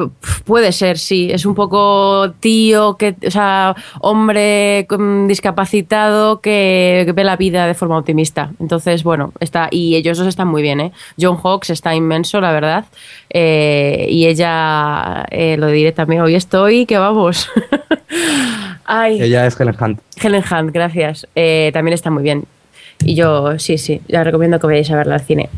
[SPEAKER 2] puede ser, sí. Es un poco tío, que, o sea, hombre discapacitado que, ve la vida de forma optimista. Entonces, bueno, está y ellos dos están muy bien, ¿eh? John Hawkes está inmenso, la verdad. Eh, y ella, eh, lo diré también, hoy estoy, que vamos. Ay.
[SPEAKER 3] Ella es Helen Hunt.
[SPEAKER 2] Helen Hunt, gracias. Eh, también está muy bien. Y yo, sí, sí, la recomiendo que vayáis a verla al cine.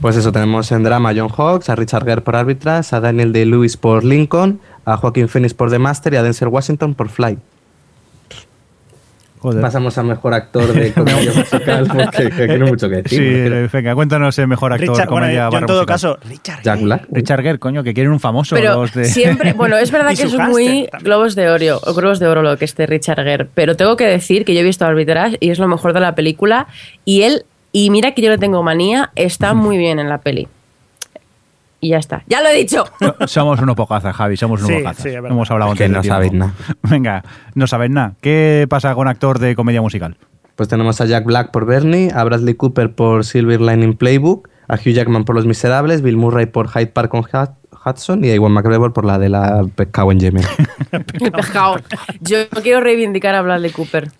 [SPEAKER 3] Pues eso, tenemos en drama a John Hawkes, a Richard Gere por Arbitras, a Daniel Day-Lewis por Lincoln, a Joaquin Phoenix por The Master y a Denzel Washington por Fly.
[SPEAKER 1] Joder.
[SPEAKER 3] Pasamos a mejor actor de comedia musical porque que aquí no hay mucho que decir.
[SPEAKER 1] Sí, eh, venga, cuéntanos el mejor actor
[SPEAKER 4] Richard, bueno,
[SPEAKER 1] comedia
[SPEAKER 4] yo en todo
[SPEAKER 1] musical.
[SPEAKER 4] caso, Richard.
[SPEAKER 3] Jack Black.
[SPEAKER 1] Richard Gere, coño, que quieren un famoso
[SPEAKER 2] Pero
[SPEAKER 1] los de...
[SPEAKER 2] siempre, bueno, es verdad que es muy
[SPEAKER 4] también.
[SPEAKER 2] globos de oro, o globos de oro lo que esté Richard Gere, pero tengo que decir que yo he visto Arbitrage y es lo mejor de la película y él, y mira que yo le tengo manía, está muy bien en la peli. Y ya está. ¡Ya lo he dicho!
[SPEAKER 1] Somos unos pocazas, Javi, somos unos
[SPEAKER 4] Sí,
[SPEAKER 1] bocazas.
[SPEAKER 4] sí.
[SPEAKER 1] Hemos hablado antes
[SPEAKER 3] no sabéis nada.
[SPEAKER 1] Venga, no sabéis nada. ¿Qué pasa con actor de comedia musical?
[SPEAKER 3] Pues tenemos a Jack Black por Bernie, a Bradley Cooper por Silver Lining Playbook, a Hugh Jackman por Los Miserables, Bill Murray por Hyde Park con Hud- Hudson y a Iwan McGregor por la de la pescado en Yemen.
[SPEAKER 2] Pescado. Yo quiero reivindicar a Bradley Cooper.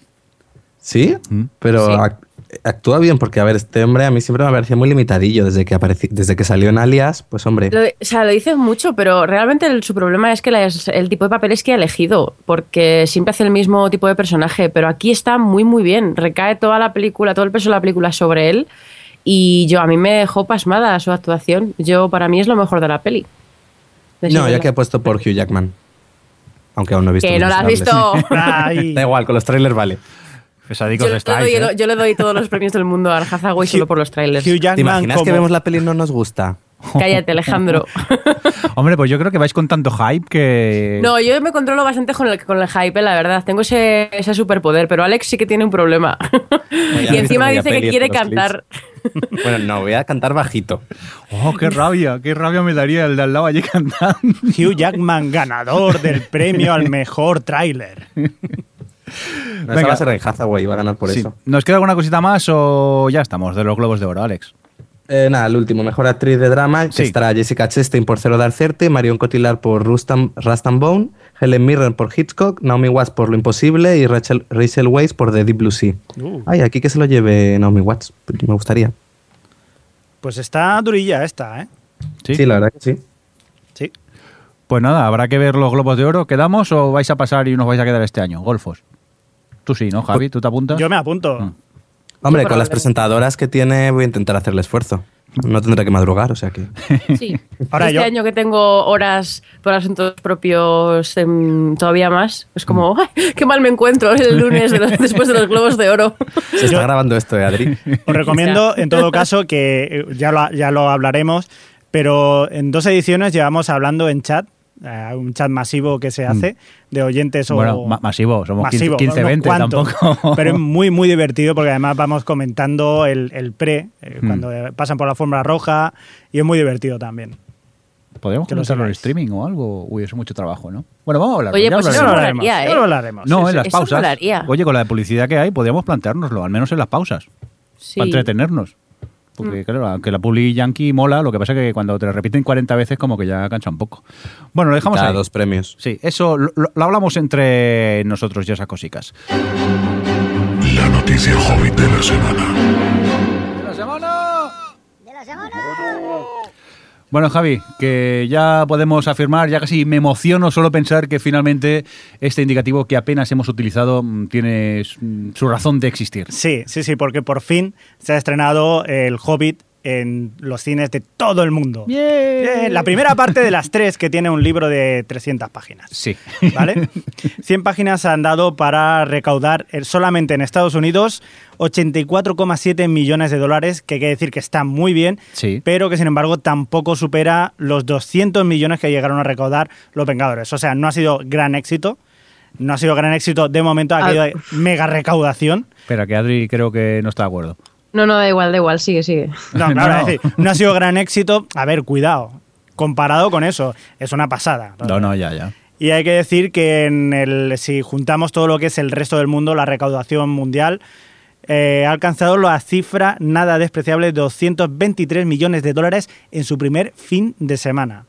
[SPEAKER 3] ¿Sí?
[SPEAKER 1] Mm.
[SPEAKER 3] Pero
[SPEAKER 2] Sí.
[SPEAKER 3] Ac- actúa bien porque, a ver, este hombre a mí siempre me parecía muy limitadillo desde que, aparecí, desde que salió en Alias, pues hombre.
[SPEAKER 2] Lo- o sea, lo dice mucho, pero realmente el- su problema es que la- el tipo de papeles que ha elegido, porque siempre hace el mismo tipo de personaje, pero aquí está muy, muy bien. Recae toda la película, todo el peso de la película sobre él, y yo a mí me dejó pasmada su actuación. Yo, para mí, es lo mejor de la peli. De
[SPEAKER 3] No, ya que he puesto por Hugh Jackman. Aunque aún no he visto
[SPEAKER 2] Que no la has visto.
[SPEAKER 3] Da igual, con los trailers vale.
[SPEAKER 1] Pesadicos
[SPEAKER 2] Yo le,
[SPEAKER 1] estáis,
[SPEAKER 2] doy,
[SPEAKER 1] ¿eh?
[SPEAKER 2] yo le doy todos los premios del mundo a Anne Hathaway solo por los trailers.
[SPEAKER 4] Hugh
[SPEAKER 3] ¿Te
[SPEAKER 4] Jackman
[SPEAKER 3] imaginas que
[SPEAKER 4] como-
[SPEAKER 3] vemos la peli y no nos gusta?
[SPEAKER 2] Cállate, Alejandro.
[SPEAKER 1] Hombre, pues yo creo que vais con tanto hype que...
[SPEAKER 2] No, yo me controlo bastante con el, con el hype, la verdad. Tengo ese, ese superpoder, pero Alex sí que tiene un problema. y encima dice que quiere cantar.
[SPEAKER 3] Bueno, no, voy a cantar bajito.
[SPEAKER 1] Oh, qué rabia, qué rabia me daría el de al lado allí cantando.
[SPEAKER 4] Hugh Jackman, ganador del premio al mejor tráiler.
[SPEAKER 3] No,
[SPEAKER 1] Venga.
[SPEAKER 3] va a Hathaway, va a ganar por
[SPEAKER 1] Sí.
[SPEAKER 3] eso.
[SPEAKER 1] ¿Nos queda alguna cosita más o ya estamos de los globos de oro, Alex?
[SPEAKER 3] Eh, nada, el último, mejor actriz de drama, que
[SPEAKER 1] Sí.
[SPEAKER 3] estará Jessica Chastain por Cero Dar Certe, Marion Cotillard por Rustam, Rust and Bone, Helen Mirren por Hitchcock, Naomi Watts por Lo Imposible y Rachel, Rachel Weisz por The Deep Blue Sea.
[SPEAKER 4] Uh.
[SPEAKER 3] Ay, aquí que se lo lleve Naomi Watts, me gustaría.
[SPEAKER 4] Pues está durilla esta, ¿eh?
[SPEAKER 3] Sí, la verdad que sí.
[SPEAKER 4] Sí.
[SPEAKER 1] Pues nada, habrá que ver los globos de oro. ¿Quedamos o vais a pasar y nos vais a quedar este año? Golfos. Tú sí, ¿no, Javi? ¿Tú te apuntas?
[SPEAKER 4] Yo me apunto.
[SPEAKER 1] Mm.
[SPEAKER 3] Hombre, con las presentadoras que tiene voy a intentar hacer el esfuerzo. No tendré que madrugar, o sea que...
[SPEAKER 2] Sí.
[SPEAKER 4] Ahora
[SPEAKER 2] este
[SPEAKER 4] yo-
[SPEAKER 2] año que tengo horas por asuntos propios em, todavía más, es como, ¡ay, qué mal me encuentro el lunes de los- después de los Globos de Oro!
[SPEAKER 3] Se está grabando esto, ¿eh, Adri?
[SPEAKER 4] Os recomiendo, en todo caso, que eh, ya lo, ya lo hablaremos, pero en dos ediciones llevamos hablando en chat, eh, un chat masivo que se hace de oyentes o...
[SPEAKER 1] Bueno, ma- masivo, somos 15,
[SPEAKER 4] masivo,
[SPEAKER 1] 15
[SPEAKER 4] unos
[SPEAKER 1] 20
[SPEAKER 4] cuantos,
[SPEAKER 1] tampoco.
[SPEAKER 4] Pero es muy, muy divertido porque además vamos comentando el, el pre, eh,
[SPEAKER 1] Mm.
[SPEAKER 4] cuando eh, pasan por la fórmula roja, y es muy divertido también.
[SPEAKER 1] ¿Podríamos
[SPEAKER 4] Que lo
[SPEAKER 1] comentarlo en streaming o algo? Uy, eso es mucho trabajo, ¿no? Bueno, vamos a hablar.
[SPEAKER 2] Oye,
[SPEAKER 1] ya
[SPEAKER 2] pues eso
[SPEAKER 4] lo
[SPEAKER 1] hablaremos.
[SPEAKER 4] hablaremos.
[SPEAKER 2] molaría,
[SPEAKER 4] ya
[SPEAKER 2] ¿eh?
[SPEAKER 4] lo hablaremos.
[SPEAKER 1] No,
[SPEAKER 2] Eso-
[SPEAKER 1] en las pausas.
[SPEAKER 2] molaría.
[SPEAKER 1] Oye, con la de publicidad que hay, podríamos planteárnoslo, al menos en las pausas,
[SPEAKER 2] Sí.
[SPEAKER 1] para entretenernos. Porque claro, aunque la publi yankee mola, lo que pasa es que cuando te la repiten 40 veces como que ya cansa un poco. Bueno, lo dejamos
[SPEAKER 3] Cada
[SPEAKER 1] ahí.
[SPEAKER 3] dos premios.
[SPEAKER 1] Sí, eso lo hablamos entre nosotros y esas cositas.
[SPEAKER 6] La noticia hobbit de la semana.
[SPEAKER 1] Bueno, Javi, que ya podemos afirmar, ya casi me emociono solo pensar que finalmente este indicativo que apenas hemos utilizado mm, tiene mm, su razón de existir.
[SPEAKER 4] Sí, sí, sí, porque por fin se ha estrenado El Hobbit en los cines de todo el mundo. Bien, La primera parte de las tres que tiene un libro de 300 páginas.
[SPEAKER 1] Sí.
[SPEAKER 4] ¿Vale? 100 páginas han dado para recaudar eh, solamente en Estados Unidos 84,7 millones de dólares, que hay que decir que está muy bien,
[SPEAKER 1] Sí.
[SPEAKER 4] pero que sin embargo tampoco supera los 200 millones que llegaron a recaudar los Vengadores. O sea, no ha sido gran éxito. No ha sido gran éxito de momento, ha
[SPEAKER 2] Ah.
[SPEAKER 4] habido mega recaudación.
[SPEAKER 1] Espera, que Adri creo que no está de acuerdo.
[SPEAKER 2] No, no, da igual, da igual, sigue, sigue.
[SPEAKER 4] No,
[SPEAKER 1] No,
[SPEAKER 4] claro,
[SPEAKER 1] no.
[SPEAKER 4] es decir, no ha sido gran éxito. A ver, cuidado. Comparado con eso, es una pasada.
[SPEAKER 1] No, no, ya, ya.
[SPEAKER 4] Y hay que decir que en el, si juntamos todo lo que es el resto del mundo, la recaudación mundial eh, ha alcanzado la cifra nada despreciable de 223 millones de dólares en su primer fin de semana.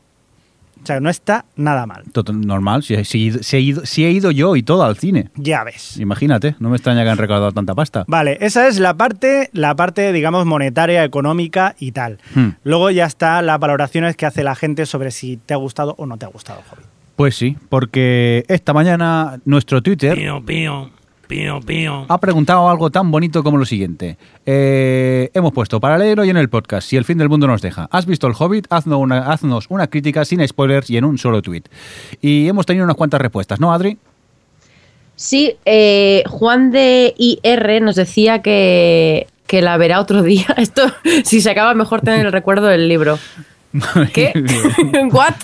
[SPEAKER 4] O sea, no está nada mal.
[SPEAKER 1] Normal, si, si- si he ido, si he ido yo y todo al cine.
[SPEAKER 4] Ya ves.
[SPEAKER 1] Imagínate, no me extraña que han recaudado tanta pasta.
[SPEAKER 4] Vale, esa es la parte, la parte, digamos, monetaria, económica y tal.
[SPEAKER 1] Hmm.
[SPEAKER 4] Luego ya está las valoraciones que hace la gente sobre si te ha gustado o no te ha gustado, Hobbit.
[SPEAKER 1] Pues sí, porque esta mañana nuestro Twitter ha preguntado algo tan bonito como lo siguiente. Eh, hemos puesto para leerlo y en el podcast, si el fin del mundo nos deja. ¿Has visto el Hobbit? Haznos una, haznos una crítica sin spoilers y en un solo tweet. Y hemos tenido unas cuantas respuestas, ¿no, Adri?
[SPEAKER 2] Sí, eh, Juan de IR nos decía que, que la verá otro día. Esto, si se acaba, mejor tener el recuerdo del libro. ¿Qué? ¿What?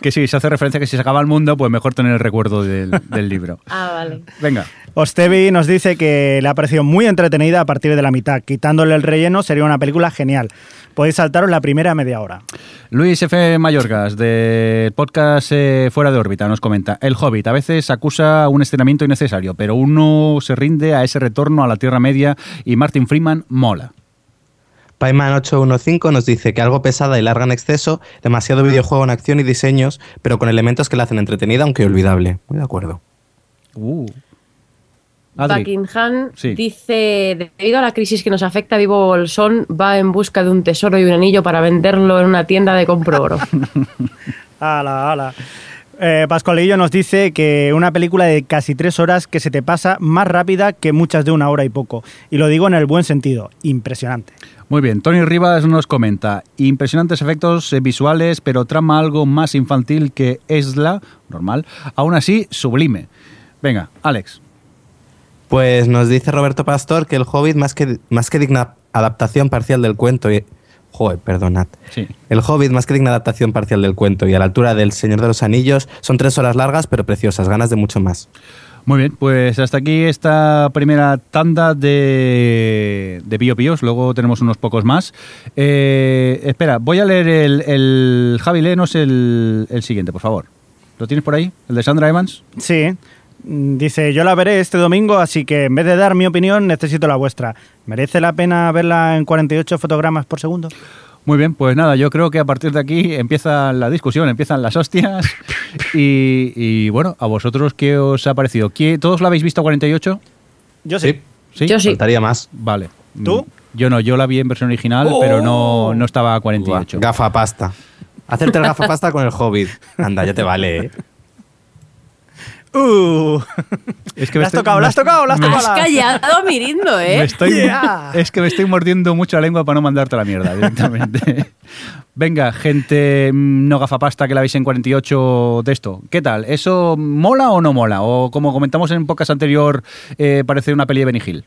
[SPEAKER 1] que sí, se hace referencia a que si se acaba el mundo, pues mejor tener el recuerdo del, del libro.
[SPEAKER 2] Ah, vale.
[SPEAKER 1] Venga.
[SPEAKER 4] Ostevi nos dice que le ha parecido muy entretenida a partir de la mitad. Quitándole el relleno sería una película genial. Podéis saltaros la primera media hora.
[SPEAKER 1] Luis F. Mayorgas, del podcast eh, Fuera de órbita, nos comenta: El Hobbit a veces acusa un estiramiento innecesario, pero uno se rinde a ese retorno a la Tierra Media y Martin Freeman mola.
[SPEAKER 3] Paiman815 nos dice que algo pesada y larga en exceso, demasiado videojuego en acción y diseños, pero con elementos que la hacen entretenida aunque olvidable. Muy de acuerdo.
[SPEAKER 1] Uh. Adri.
[SPEAKER 2] Buckingham
[SPEAKER 1] Sí.
[SPEAKER 2] dice, debido a la crisis que nos afecta, Vivo Bolsón va en busca de un tesoro y un anillo para venderlo en una tienda de compro oro.
[SPEAKER 4] Ala, ala. Eh, Pascualillo nos dice que una película de casi tres horas que se te pasa más rápida que muchas de una hora y poco. Y lo digo en el buen sentido. Impresionante.
[SPEAKER 1] Muy bien, Tony Rivas nos comenta: Impresionantes efectos visuales, pero trama algo más infantil que Esla, normal, aún así sublime. Venga, Alex.
[SPEAKER 3] Pues nos dice Roberto Pastor que el Hobbit, más que, más que digna adaptación parcial del cuento y... Joder, perdonad.
[SPEAKER 1] Sí.
[SPEAKER 3] El Hobbit, más que digna adaptación parcial del cuento y a la altura del Señor de los Anillos, son tres horas largas pero preciosas, ganas de mucho más.
[SPEAKER 1] Muy bien, pues hasta aquí esta primera tanda de, de Pío Píos, luego tenemos unos pocos más. Eh, espera, voy a leer el, el Javi, léenos el, el siguiente, por favor. ¿Lo tienes por ahí? ¿El de Sandra Evans?
[SPEAKER 4] Sí. Mm, Dice, yo la veré este domingo, así que en vez de dar mi opinión, necesito la vuestra. ¿Merece la pena verla en 48 fotogramas por segundo?
[SPEAKER 1] Muy bien, pues nada, yo creo que a partir de aquí empieza la discusión, empiezan las hostias. Y, y, bueno, ¿a vosotros qué os ha parecido? ¿Qué- ¿Todos lo habéis visto a 48?
[SPEAKER 4] Yo sí.
[SPEAKER 1] ¿Sí?
[SPEAKER 2] Yo sí.
[SPEAKER 3] Faltaría más.
[SPEAKER 1] Vale.
[SPEAKER 4] ¿Tú?
[SPEAKER 1] Mm, Yo no, yo la vi en versión original, pero no, no estaba a 48.
[SPEAKER 3] Buah, Gafa pasta. Hacerte el gafa pasta con el Hobbit. Anda, ya te vale, ¿eh?
[SPEAKER 4] Uh.
[SPEAKER 1] Es que me
[SPEAKER 4] ¿La has
[SPEAKER 1] estoy-
[SPEAKER 4] tocado? ¿La has
[SPEAKER 1] me-
[SPEAKER 4] tocado? ¿La has
[SPEAKER 1] me-
[SPEAKER 4] tocado?
[SPEAKER 2] Has callado mirindo,
[SPEAKER 1] me
[SPEAKER 2] ¿eh?
[SPEAKER 1] estoy-
[SPEAKER 4] Yeah.
[SPEAKER 1] Es que me estoy mordiendo mucho la lengua para no mandarte a la mierda directamente. Venga, gente mm, no gafapasta que la veis en 48 de esto. ¿Qué tal? ¿Eso mola o no mola? O como comentamos en podcast anterior, eh, parece una peli de Benny Hill.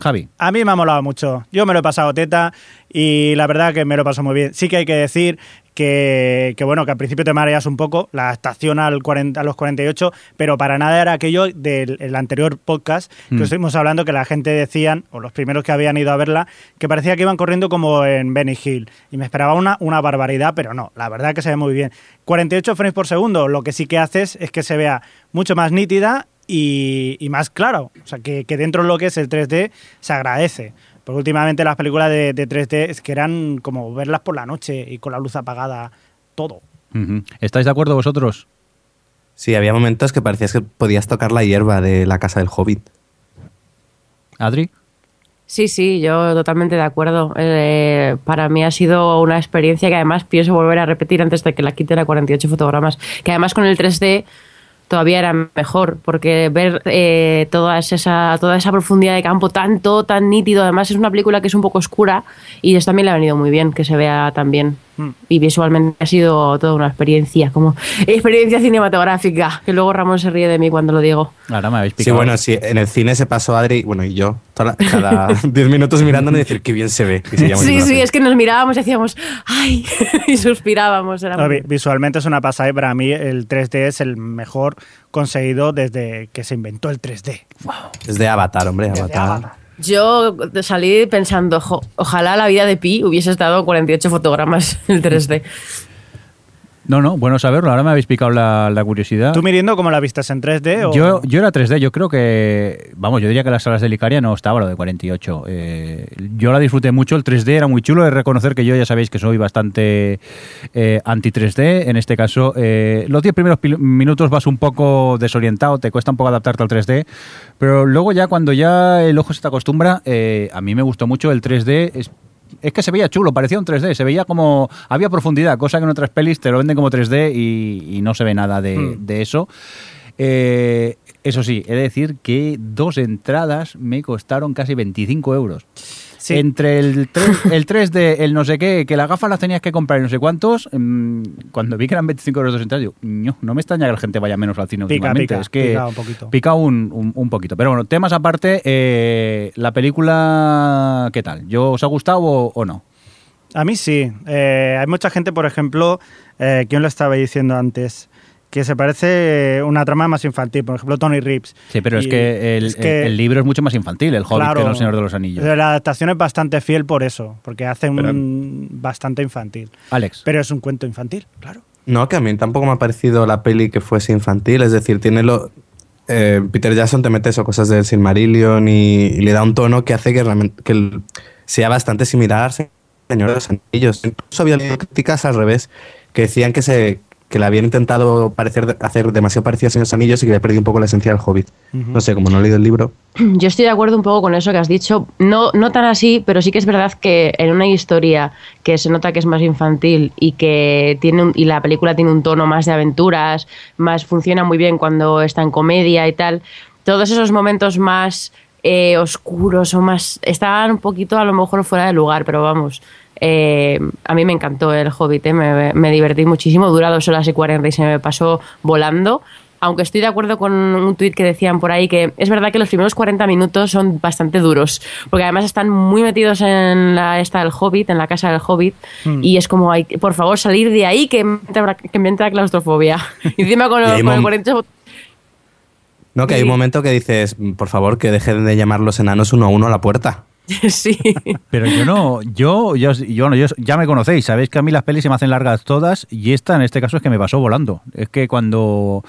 [SPEAKER 1] Javi.
[SPEAKER 4] A mí me ha molado mucho. Yo me lo he pasado teta y la verdad que me lo he pasado muy bien. Sí que hay que decir que, que, bueno, que al principio te mareas un poco, la estación al 40, a los 48, pero para nada era aquello del el anterior podcast que
[SPEAKER 1] Mm.
[SPEAKER 4] estuvimos hablando que la gente decían, o los primeros que habían ido a verla, que parecía que iban corriendo como en Benny Hill. Y me esperaba una, una barbaridad, pero no, la verdad que se ve muy bien. 48 frames por segundo, lo que sí que haces es que se vea mucho más nítida y, y más claro. O sea, que, que dentro de lo que es el 3D se agradece. Porque últimamente las películas de, de 3D es que eran como verlas por la noche y con la luz apagada, todo.
[SPEAKER 1] ¿Estáis de acuerdo vosotros?
[SPEAKER 3] Sí, había momentos que parecías que podías tocar la hierba de la casa del hobbit.
[SPEAKER 1] Adri.
[SPEAKER 2] Sí, sí, yo totalmente de acuerdo. Eh, para mí ha sido una experiencia que además pienso volver a repetir antes de que la quiten a 48 fotogramas. Que además con el 3D todavía era mejor, porque ver eh, toda, esa, toda esa profundidad de campo tanto, tan nítido, además es una película que es un poco oscura y eso también le ha venido muy bien, que se vea tan bien.
[SPEAKER 4] Mm.
[SPEAKER 2] Y visualmente ha sido toda una experiencia, como experiencia cinematográfica, que luego Ramón se ríe de mí cuando lo digo.
[SPEAKER 1] Ahora me habéis
[SPEAKER 3] Sí,
[SPEAKER 1] picado.
[SPEAKER 3] bueno, sí, en el cine se pasó Adri, bueno, y yo, toda la- cada 10 minutos mirándonos y decir qué bien se ve.
[SPEAKER 2] Sí, sí, es que nos mirábamos y hacíamos ¡ay! y suspirábamos. Era
[SPEAKER 4] No, visualmente es una pasada y para mí el 3D es el mejor conseguido desde que se inventó el 3D.
[SPEAKER 3] Es de Avatar, hombre,
[SPEAKER 4] Desde
[SPEAKER 3] Avatar.
[SPEAKER 4] Avatar.
[SPEAKER 2] Yo salí pensando, "Jo, ojalá la vida de Pi hubiese estado en 48 fotogramas en 3D.
[SPEAKER 1] No, no, bueno saberlo. Ahora me habéis picado la, la curiosidad.
[SPEAKER 4] ¿Tú, Mirindo, cómo la viste en 3D? O...
[SPEAKER 1] Yo, yo era 3D, yo creo que, vamos, yo diría que las salas de Licaria no estaba lo de 48. Eh, yo la disfruté mucho, el 3D era muy chulo, de reconocer que yo ya sabéis que soy bastante eh, anti-3D, en este caso, eh, los 10 primeros minutos vas un poco desorientado, te cuesta un poco adaptarte al 3D, pero luego ya cuando ya el ojo se te acostumbra, eh, a mí me gustó mucho el 3D, es es que se veía chulo, parecía un 3D, se veía como. Había profundidad, cosa que en otras pelis te lo venden como 3D y, y no se ve nada de,
[SPEAKER 4] Hmm.
[SPEAKER 1] de eso. Eh, eso sí, he de decir que dos entradas me costaron casi 25 euros.
[SPEAKER 4] Sí.
[SPEAKER 1] Entre el, 3, el 3D, el no sé qué, que las gafas las tenías que comprar y no sé cuántos, mm, cuando vi que eran 25 euros dos entradas, digo, "Ño, no me extraña que la gente vaya menos al cine
[SPEAKER 4] Pica,
[SPEAKER 1] últimamente.
[SPEAKER 4] pica,
[SPEAKER 1] es que
[SPEAKER 4] pica un poquito.
[SPEAKER 1] pica un, un- un poquito. Pero bueno, temas aparte, eh, la película, ¿qué tal? ¿Yo os ha gustado o, o no?
[SPEAKER 4] A mí sí. Eh, hay mucha gente, por ejemplo, eh, ¿quién lo estaba diciendo antes? Que se parece una trama más infantil. Por ejemplo, Tony Reeves.
[SPEAKER 1] Sí, pero es que el,
[SPEAKER 4] es que-
[SPEAKER 1] el- el libro es mucho más infantil, el Hobbit,
[SPEAKER 4] Claro.
[SPEAKER 1] que no el Señor de los Anillos.
[SPEAKER 4] La adaptación es bastante fiel por eso, porque hace un bastante infantil.
[SPEAKER 1] Alex.
[SPEAKER 4] Pero es un cuento infantil, claro.
[SPEAKER 3] No, que a mí tampoco me ha parecido la peli que fuese infantil. Es decir, tiene lo. eh, Peter Jackson te mete eso, cosas del Silmarillion y, y le da un tono que hace que realmente que sea bastante similar al Señor de los Anillos. Incluso había críticas al revés, que decían que se que le habían intentado parecer, hacer demasiado parecido a Señor Anillos y que le perdido un poco la esencia del Hobbit. No sé, como no he leído el libro.
[SPEAKER 2] Yo estoy de acuerdo un poco con eso que has dicho. No, no tan así, pero sí que es verdad que en una historia que se nota que es más infantil y que tiene un- y la película tiene un tono más de aventuras, más funciona muy bien cuando está en comedia y tal. Todos esos momentos más eh, oscuros o más estaban un poquito a lo mejor fuera de lugar, pero vamos. Eh, a mí me encantó el Hobbit, eh, me, me divertí muchísimo. Dura dos horas y cuarenta y se me pasó volando aunque estoy de acuerdo con un tuit que decían por ahí que es verdad que los primeros 40 minutos son bastante duros, porque además están muy metidos en la esta del Hobbit, en la casa del Hobbit, y es como, hay, por favor, salir de ahí que me entra, que me entra claustrofobia. Y encima con,
[SPEAKER 3] Y
[SPEAKER 2] con el
[SPEAKER 3] mom-
[SPEAKER 2] 48...
[SPEAKER 3] No, que hay un momento que dices, por favor, que dejen de llamar los enanos uno a uno a la puerta.
[SPEAKER 2] sí.
[SPEAKER 1] Pero yo no, yo, yo, yo, yo- ya me conocéis, sabéis que a mí las pelis se me hacen largas todas y esta en este caso es que me pasó volando. Es que cuando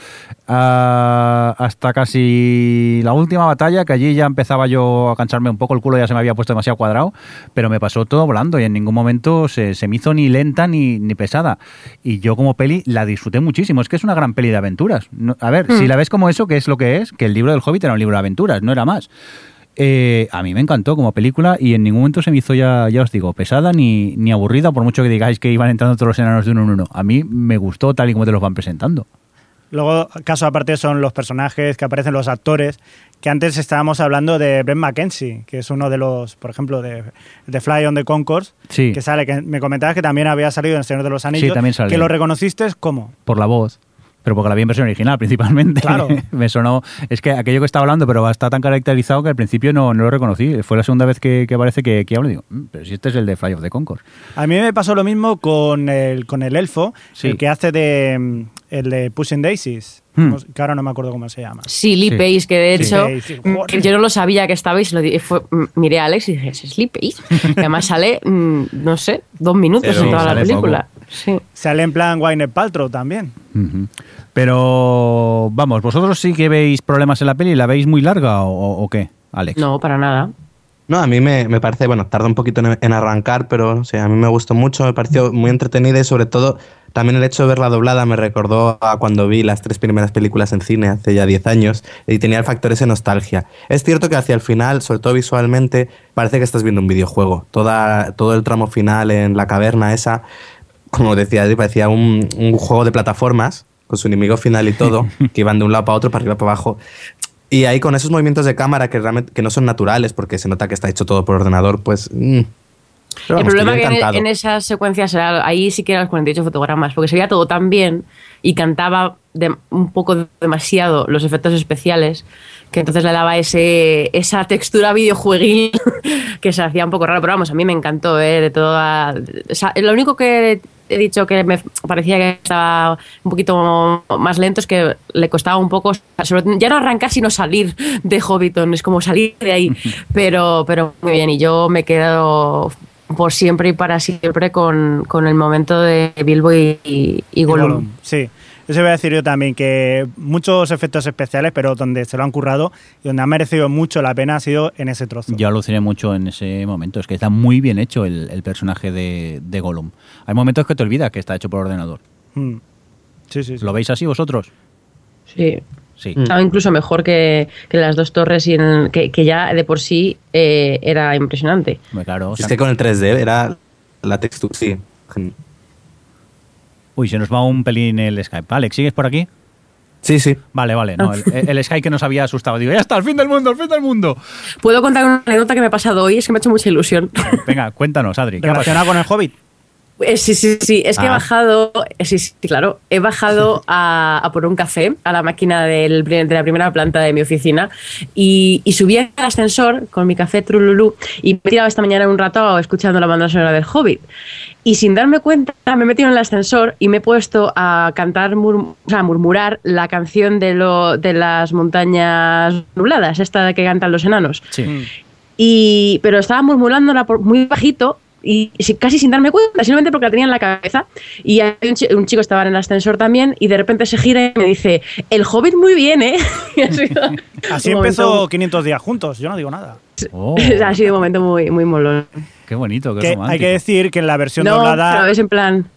[SPEAKER 1] ah, hasta casi la última batalla, que allí ya empezaba yo a cansarme un poco, el culo ya se me había puesto demasiado cuadrado, pero me pasó todo volando y en ningún momento se, se me hizo ni lenta ni, ni pesada. Y yo como peli la disfruté muchísimo, es que es una gran peli de aventuras. No- a ver, si la ves como eso, que es lo que es, que el libro del Hobbit era un libro de aventuras, no era más. Eh, a mí me encantó como película y en ningún momento se me hizo ya, ya os digo, pesada ni, ni aburrida, por mucho que digáis que iban entrando todos los enanos de uno en uno. A mí me gustó tal y como te los van presentando.
[SPEAKER 4] Luego, caso aparte son los personajes que aparecen, los actores, que antes estábamos hablando de Brent McKenzie, que es uno de los, por ejemplo, de, de Fly on the Concourse,
[SPEAKER 1] Sí.
[SPEAKER 4] que sale, que me comentabas que también había salido en El Señor de los Anillos,
[SPEAKER 1] también sale.
[SPEAKER 4] que lo reconociste ¿cómo?
[SPEAKER 1] Por la voz. Pero porque la vi en versión original, principalmente.
[SPEAKER 4] Claro.
[SPEAKER 1] me sonó. Es que aquello que estaba hablando, pero está tan caracterizado que al principio no, no lo reconocí. Fue la segunda vez que, que aparece que, que hablo y digo, "Mm, pero si este es el de Fly of the Concord.
[SPEAKER 4] A mí me pasó lo mismo con el, con el elfo,
[SPEAKER 1] Sí.
[SPEAKER 4] el que hace de el de Pushing Daisies,
[SPEAKER 1] Hmm.
[SPEAKER 4] ¿cómo- que ahora no me acuerdo cómo se llama.
[SPEAKER 2] Sí, Lee
[SPEAKER 1] Sí.
[SPEAKER 2] Pace, que de
[SPEAKER 4] Sí.
[SPEAKER 2] hecho
[SPEAKER 4] Sí, sí,
[SPEAKER 2] mm, yo no lo sabía que estaba y se lo di- fue- mm, miré a Alex y dije, ¿es Lee Pace? Que además sale, mm, no sé, dos minutos
[SPEAKER 3] Pero
[SPEAKER 2] en toda la película. Sí.
[SPEAKER 4] Sale en plan Gwyneth Paltrow también.
[SPEAKER 1] Pero vamos, vosotros sí que veis problemas en la peli, ¿la veis muy larga o, o qué, Alex?
[SPEAKER 2] No, para nada.
[SPEAKER 3] No, a mí me, me parece, bueno, tarda un poquito en, en arrancar, pero o sea, a mí me gustó mucho, me pareció muy entretenida y sobre todo también el hecho de verla doblada me recordó a cuando vi las tres primeras películas en cine hace ya 10 años y tenía el factor ese nostalgia. Es cierto que hacia el final, sobre todo visualmente, parece que estás viendo un videojuego. Toda, todo el tramo final en la caverna esa, como decía, parecía un, un juego de plataformas con su enemigo final y todo, que iban de un lado para otro, para arriba para abajo. Y ahí con esos movimientos de cámara que realmente que no son naturales, porque se nota que está hecho todo por ordenador, pues... mm. Pero
[SPEAKER 2] el problema que en, en esas secuencias era, ahí sí que eran los 48 fotogramas, porque se veía todo tan bien y cantaba de- un poco demasiado los efectos especiales, que entonces le daba ese, esa textura videojueguil que se hacía un poco raro. Pero vamos, a mí me encantó, ¿eh? De toda, o sea, lo único que he dicho que me parecía que estaba un poquito más lento es que le costaba un poco, sobre- ya no arrancar, sino salir de Hobbiton, es como salir de ahí. Pero, pero muy bien, y yo me quedo por siempre y para siempre con, con el momento de Bilbo y, y, y Gollum.
[SPEAKER 4] Gollum, Sí, eso voy a decir yo también, que muchos efectos especiales, pero donde se lo han currado y donde ha merecido mucho la pena ha sido en ese trozo.
[SPEAKER 1] Yo aluciné mucho en ese momento. Es que está muy bien hecho el, el personaje de, de Gollum. Hay momentos que te olvidas que está hecho por ordenador.
[SPEAKER 4] Mm. Sí, sí, sí.
[SPEAKER 1] ¿Lo veis así vosotros?
[SPEAKER 2] Sí.
[SPEAKER 1] Sí.
[SPEAKER 2] Estaba incluso mejor que, que las dos torres y en- que, que ya de por sí eh, era impresionante.
[SPEAKER 1] Claro. o
[SPEAKER 3] Es que con el 3D era la textura, sí.
[SPEAKER 1] Uy, se nos va un pelín el Skype. Alex, ¿sigues por aquí?
[SPEAKER 3] Sí, sí.
[SPEAKER 1] Vale, vale. No, el, el Skype que nos había asustado. Digo, ya está, el fin del mundo, el fin del mundo.
[SPEAKER 2] Puedo contar una anécdota que me ha pasado hoy, es que me ha hecho mucha ilusión.
[SPEAKER 1] Venga, cuéntanos, Adri. ¿qué ha pasado?
[SPEAKER 4] Relacionado con el Hobbit.
[SPEAKER 2] Eh, Sí, sí, sí. Es que he
[SPEAKER 1] Ah.
[SPEAKER 2] bajado, eh, sí, sí, claro, he bajado a, a por un café a la máquina del de la primera planta de mi oficina y, y subí al ascensor con mi café Trululú y me he tirado esta mañana un rato escuchando la banda sonora del Hobbit. Y sin darme cuenta me he metido en el ascensor y me he puesto a cantar, mur- o sea, a murmurar la canción de, lo, de las montañas nubladas, esta que cantan los enanos.
[SPEAKER 1] Sí.
[SPEAKER 2] Y, pero estaba murmurándola por- muy bajito y si- casi sin darme cuenta, simplemente porque la tenía en la cabeza. Y hay un, chi- un chico estaba en el ascensor también y de repente se gira y me dice, el hobbit muy bien, ¿eh? Y ha sido
[SPEAKER 4] Así empezó
[SPEAKER 2] momento-
[SPEAKER 4] 500 días juntos, yo no digo nada.
[SPEAKER 1] Oh,
[SPEAKER 2] ha sido un momento muy, muy molón.
[SPEAKER 1] qué bonito, qué
[SPEAKER 4] Que
[SPEAKER 1] romántico.
[SPEAKER 4] hay que decir que en la versión
[SPEAKER 2] No,
[SPEAKER 4] doblada...
[SPEAKER 2] pero es en plan...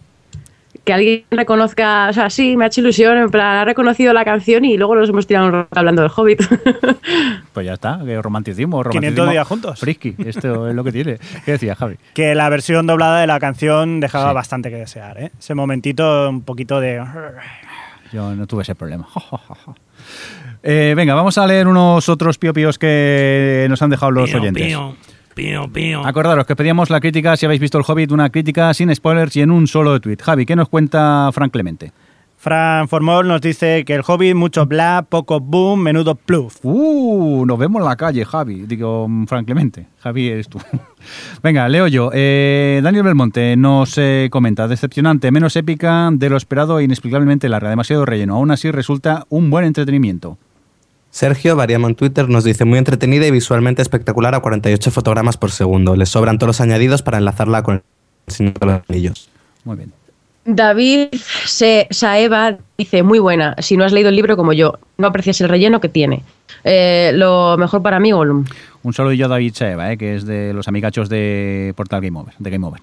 [SPEAKER 2] Que alguien reconozca, o sea, sí, me ha hecho ilusión, en plan, ha reconocido la canción y luego nos hemos tirado un rato hablando del Hobbit.
[SPEAKER 1] Pues ya está, que romanticismo,
[SPEAKER 4] 500
[SPEAKER 1] romanticismo.
[SPEAKER 4] días juntos.
[SPEAKER 1] Frisky, esto es lo que tiene. ¿Qué decía Javi?
[SPEAKER 4] que la versión doblada de la canción dejaba
[SPEAKER 1] Sí.
[SPEAKER 4] bastante que desear, ¿eh? Ese momentito un poquito de...
[SPEAKER 1] Yo no tuve ese problema. Eh, venga, vamos a leer unos otros piopíos que nos han dejado los oyentes. Acordaros que pedíamos la crítica, si habéis visto el Hobbit, una crítica sin spoilers y en un solo tweet. Javi, ¿qué nos cuenta Frank Clemente?
[SPEAKER 4] Fran Formol nos dice que el Hobbit, mucho bla, poco boom, menudo pluf.
[SPEAKER 1] Uh, nos vemos en la calle, Javi. Digo, Frank Clemente. Javi eres tú. Venga, leo yo. Eh, Daniel Belmonte nos eh, comenta, decepcionante, menos épica de lo esperado e inexplicablemente larga, demasiado relleno. Aún así resulta un buen entretenimiento.
[SPEAKER 3] Sergio Variamo en Twitter nos dice muy entretenida y visualmente espectacular a 48 fotogramas por segundo. Le sobran todos los añadidos para enlazarla con el Señor de los Anillos.
[SPEAKER 1] Muy bien.
[SPEAKER 2] David Se- Saeva dice, muy buena, si no has leído el libro como yo, no aprecias el relleno que tiene. Eh, lo mejor para mí, Gollum.
[SPEAKER 1] Un saludillo a David Chaeva, eh, que es de los amigachos de Portal Game Over, de Game Over.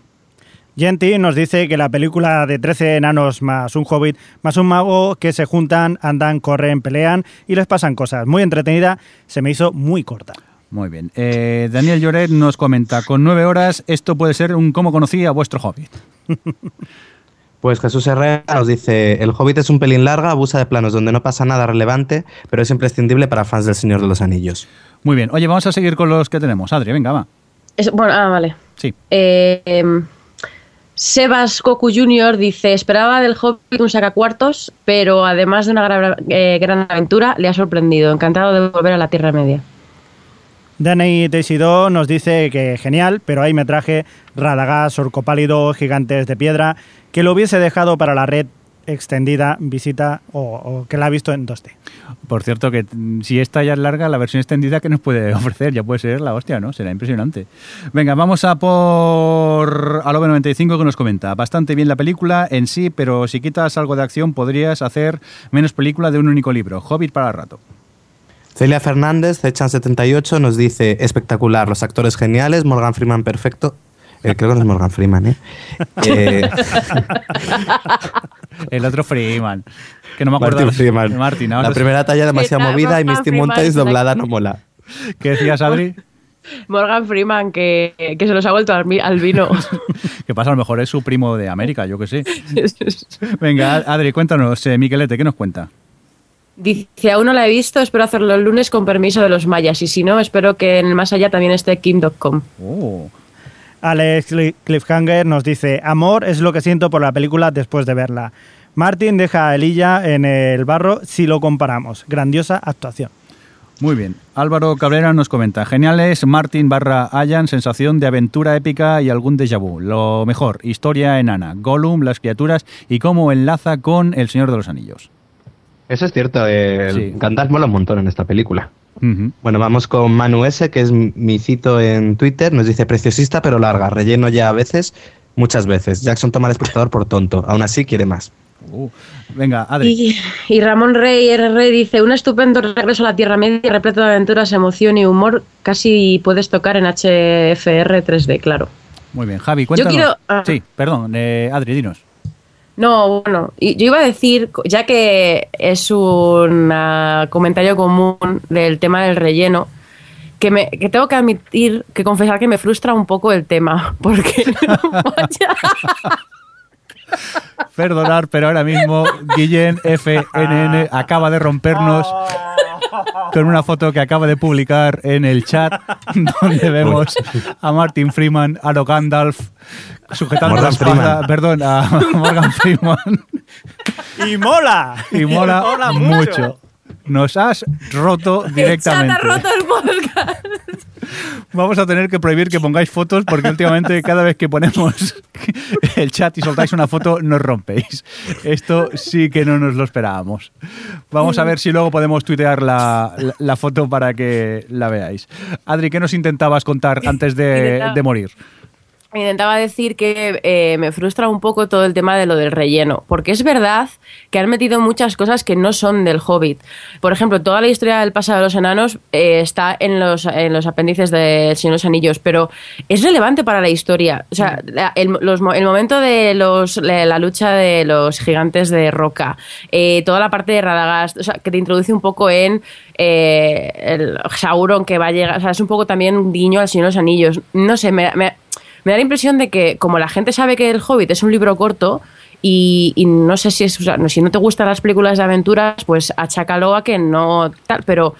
[SPEAKER 4] Genti nos dice que la película de 13 enanos más un hobbit más un mago que se juntan, andan, corren, pelean y les pasan cosas. Muy entretenida, se me hizo muy corta.
[SPEAKER 1] Muy bien. Eh, Daniel Lloret nos comenta, con nueve horas esto puede ser un cómo conocí a vuestro Hobbit.
[SPEAKER 3] Pues Jesús Herrera nos dice, el Hobbit es un pelín larga, abusa de planos donde no pasa nada relevante, pero es imprescindible para fans del Señor de los Anillos.
[SPEAKER 1] Muy bien. Oye, vamos a seguir con los que tenemos. Adri, venga, va.
[SPEAKER 2] Es- bueno, ah, vale.
[SPEAKER 1] Sí.
[SPEAKER 2] Eh, em, Sebas Goku Jr. dice, esperaba del Hobbit un sacacuartos, pero además de una eh, gran aventura, le ha sorprendido. Encantado de volver a la Tierra Media.
[SPEAKER 4] Danny Teixidó nos dice que genial, pero ahí me traje Radagast, Orco Pálido, Gigantes de Piedra, que lo hubiese dejado para la red extendida, visita o, o que la ha visto en 2D.
[SPEAKER 1] Por cierto, que si esta ya es larga, la versión extendida que nos puede ofrecer ya puede ser la hostia, ¿no? Será impresionante. Venga, vamos a por Alobe 95 que nos comenta. Bastante bien la película en sí, pero si quitas algo de acción podrías hacer menos película de un único libro. Hobbit para rato.
[SPEAKER 3] Celia Fernández, Cechan78, nos dice, espectacular, los actores geniales, Morgan Freeman perfecto. Eh, creo que no es Morgan Freeman, ¿eh? Eh,
[SPEAKER 1] El otro Freeman. Que no me acuerdo.
[SPEAKER 3] Martin Freeman.
[SPEAKER 1] Martin,
[SPEAKER 3] La primera talla demasiado movida y Misty
[SPEAKER 2] la
[SPEAKER 3] doblada no mola.
[SPEAKER 1] ¿Qué decías, Adri?
[SPEAKER 2] Morgan Freeman, que, que se los ha vuelto al, vi- al vino.
[SPEAKER 1] Que pasa, a lo mejor es su primo de América, yo que sé. Venga, Adri, cuéntanos, eh, Miquelete, ¿qué nos cuenta?
[SPEAKER 2] Dice, aún no la he visto, espero hacerlo el lunes con permiso de los mayas. Y si no, espero que en el más allá también esté Kim.com.
[SPEAKER 1] Oh,
[SPEAKER 4] Alex Cli- Cliffhanger nos dice, amor es lo que siento por la película después de verla. Martin deja a Elilla en el barro si lo comparamos. Grandiosa actuación.
[SPEAKER 1] muy bien. Álvaro Cabrera nos comenta, geniales, Martin barra Ayan, sensación de aventura épica y algún déjà vu. Lo mejor, historia enana, Gollum, las criaturas y cómo enlaza con El Señor de los Anillos.
[SPEAKER 3] Eso es cierto, eh,
[SPEAKER 1] Sí.
[SPEAKER 3] Gandalf mola un montón en esta película. Bueno, vamos con Manu S, que es mi cito en Twitter. Nos dice preciosista pero larga, relleno ya a veces, muchas veces. Jackson toma al espectador por tonto, aún así quiere más.
[SPEAKER 1] Uh, Venga, Adri.
[SPEAKER 2] Y, y Ramón Rey RR dice, un estupendo regreso a la Tierra Media, repleto de aventuras, emoción y humor. Casi puedes tocar en HFR 3D, claro.
[SPEAKER 1] Muy bien, Javi, cuéntanos.
[SPEAKER 2] quiero- ah.
[SPEAKER 1] Sí, perdón, eh, Adri, dinos.
[SPEAKER 2] No, bueno, y yo iba a decir, ya que es un ah, comentario común del tema del relleno, que, me, que tengo que admitir, que confesar que me frustra un poco el tema, porque vaya,
[SPEAKER 1] Perdonar, pero ahora mismo Guillén FNN acaba de rompernos con una foto que acaba de publicar en el chat donde vemos a Martin Freeman, a Lo Gandalf sujetando la espada, perdón, a Morgan Freeman
[SPEAKER 4] ¡Y mola!
[SPEAKER 1] y mola, mucho. Nos has roto
[SPEAKER 2] el chat
[SPEAKER 1] directamente.
[SPEAKER 2] ha roto el podcast.
[SPEAKER 1] Vamos a tener que prohibir que pongáis fotos porque últimamente cada vez que ponemos el chat y soltáis una foto nos rompéis. Esto sí que no nos lo esperábamos. Vamos a ver si luego podemos tuitear la, la- la foto para que la veáis. Adri, ¿qué nos intentabas contar antes de, de morir?
[SPEAKER 2] Intentaba decir que eh, me frustra un poco todo el tema de lo del relleno, porque es verdad que han metido muchas cosas que no son del Hobbit. Por ejemplo, toda la historia del pasado de los enanos eh, está en los, en los apéndices de Señor los Anillos, pero es relevante para la historia. O sea, la- el, los el momento de los, la, lucha de los gigantes de roca, eh, toda la parte de Radagast, o sea, que te introduce un poco en el Sauron que va a llegar, o sea, es un poco también un guiño al Señor de los Anillos. No sé, me, me- me da la impresión de que como la gente sabe que El Hobbit es un libro corto y, y no sé si es, o sea, no, si no te gustan las películas de aventuras, pues achácalo a que no tal, pero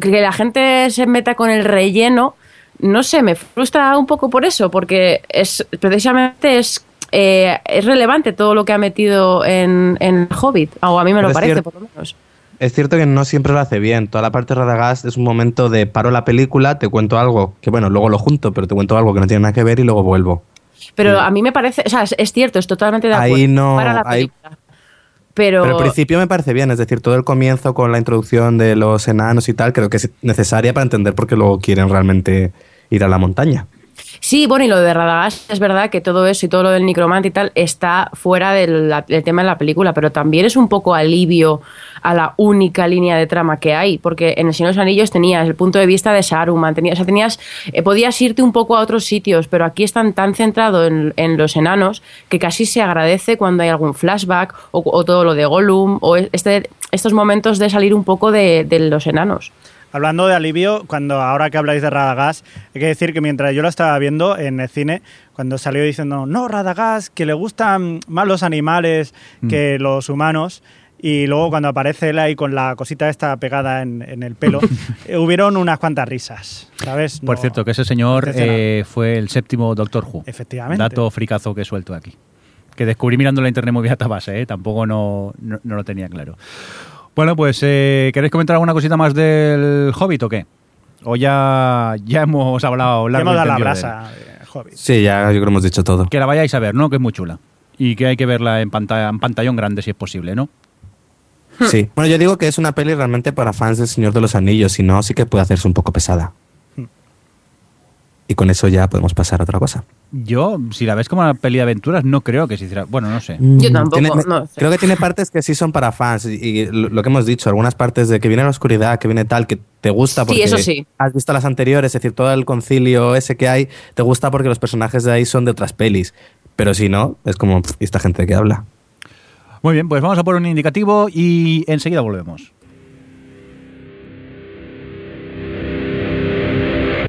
[SPEAKER 2] que la gente se meta con el relleno, no sé, me frustra un poco por eso, porque es precisamente es eh, es relevante todo lo que ha metido en, en El Hobbit, o a mí me
[SPEAKER 3] Pero
[SPEAKER 2] lo parece,
[SPEAKER 3] cierto.
[SPEAKER 2] por lo menos.
[SPEAKER 3] Es cierto que no siempre lo hace bien. Toda la parte de Radagast es un momento de paro la película, te cuento algo, que bueno, luego lo junto, pero te cuento algo que no tiene nada que ver y luego vuelvo.
[SPEAKER 2] Pero a mí me parece, o sea, es, cierto, es totalmente de
[SPEAKER 3] Ahí
[SPEAKER 2] acuerdo.
[SPEAKER 3] no-
[SPEAKER 2] para la
[SPEAKER 3] ahí-
[SPEAKER 2] película. Pero,
[SPEAKER 3] Pero al principio me parece bien, es decir, todo el comienzo con la introducción de los enanos y tal, creo que es necesaria para entender por qué luego quieren realmente ir a la montaña.
[SPEAKER 2] Sí, bueno, y lo de Radagast es verdad que todo eso y todo lo del necromante y tal está fuera del, tema de la película, pero también es un poco alivio a la única línea de trama que hay, porque en El Señor de los Anillos tenías el punto de vista de Saruman, tenías, o sea, tenías, eh, podías irte un poco a otros sitios, pero aquí están tan centrados en, los enanos que casi se agradece cuando hay algún flashback o, todo lo de Gollum o este, estos momentos de salir un poco de los enanos.
[SPEAKER 4] Hablando de alivio, cuando ahora que habláis de Radagast, hay que decir que mientras yo lo estaba viendo en el cine, cuando salió diciendo, no, Radagast, que le gustan más los animales que los humanos, y luego cuando aparece él ahí con la cosita esta pegada en, en el pelo, eh, hubieron unas cuantas risas, ¿sabes?
[SPEAKER 1] Por cierto, que ese señor eh, fue el séptimo Doctor Who.
[SPEAKER 4] Efectivamente.
[SPEAKER 1] Dato fricazo que suelto aquí. Que descubrí mirando la internet muy a base, ¿eh? tampoco no, no, no lo tenía claro. Bueno, pues, eh, ¿queréis comentar alguna cosita más del Hobbit o qué? O ya, ya hemos hablado
[SPEAKER 4] Ya
[SPEAKER 1] largo
[SPEAKER 4] hemos
[SPEAKER 1] y
[SPEAKER 4] dado la
[SPEAKER 1] de
[SPEAKER 4] brasa, Hobbit.
[SPEAKER 3] Sí, ya yo creo que hemos dicho todo.
[SPEAKER 1] Que la vayáis a ver, ¿no? Que es muy chula. Y que hay que verla en, pantalla, en pantallón grande si es posible, ¿no?
[SPEAKER 3] Sí. Bueno, yo digo que es una peli realmente para fans del Señor de los Anillos, si no, sí que puede hacerse un poco pesada. Y con eso ya podemos pasar a otra cosa.
[SPEAKER 1] Yo, si la ves como una peli de aventuras, no creo que se hiciera. Bueno, no sé.
[SPEAKER 2] Yo tampoco,
[SPEAKER 3] Tiene-
[SPEAKER 2] no sé.
[SPEAKER 3] Creo que tiene partes que sí son para fans y, y lo que hemos dicho, algunas partes de que viene la oscuridad, que viene tal, que te gusta
[SPEAKER 2] Sí,
[SPEAKER 3] porque
[SPEAKER 2] eso sí.
[SPEAKER 3] has visto las anteriores, es decir, todo el concilio ese que hay, te gusta porque los personajes de ahí son de otras pelis. Pero si no, es como, "Pff, ¿y esta gente de qué habla?
[SPEAKER 1] Muy bien, pues vamos a por un indicativo y enseguida volvemos.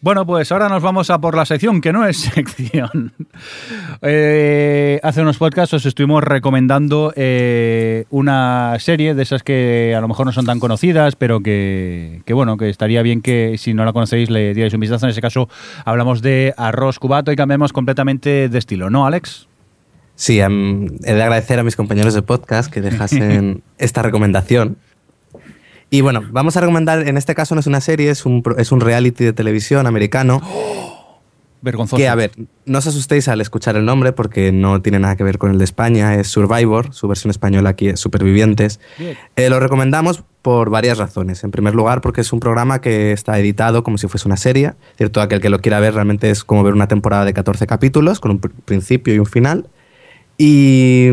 [SPEAKER 1] Bueno, pues ahora nos vamos a por la sección, que no es sección. Eh, hace unos podcasts os estuvimos recomendando eh, una serie de esas que a lo mejor no son tan conocidas, pero que, que, bueno, que estaría bien que si no la conocéis le dierais un vistazo. En ese caso hablamos de Arroz Cubato y cambiamos completamente de estilo, ¿no, Alex?
[SPEAKER 3] Sí, em, he de agradecer a mis compañeros de podcast que dejasen esta recomendación. Y bueno, vamos a recomendar, en este caso no es una serie, es un, es un reality de televisión americano.
[SPEAKER 1] Vergonzoso.
[SPEAKER 3] Que, a ver, no os asustéis al escuchar el nombre porque no tiene nada que ver con el de España, es Survivor, su versión española aquí es Supervivientes. Eh, lo recomendamos por varias razones. En primer lugar, porque es un programa que está editado como si fuese una serie. Cierto, aquel que lo quiera ver realmente es como ver una temporada de 14 capítulos con un pr- principio y un final. Y,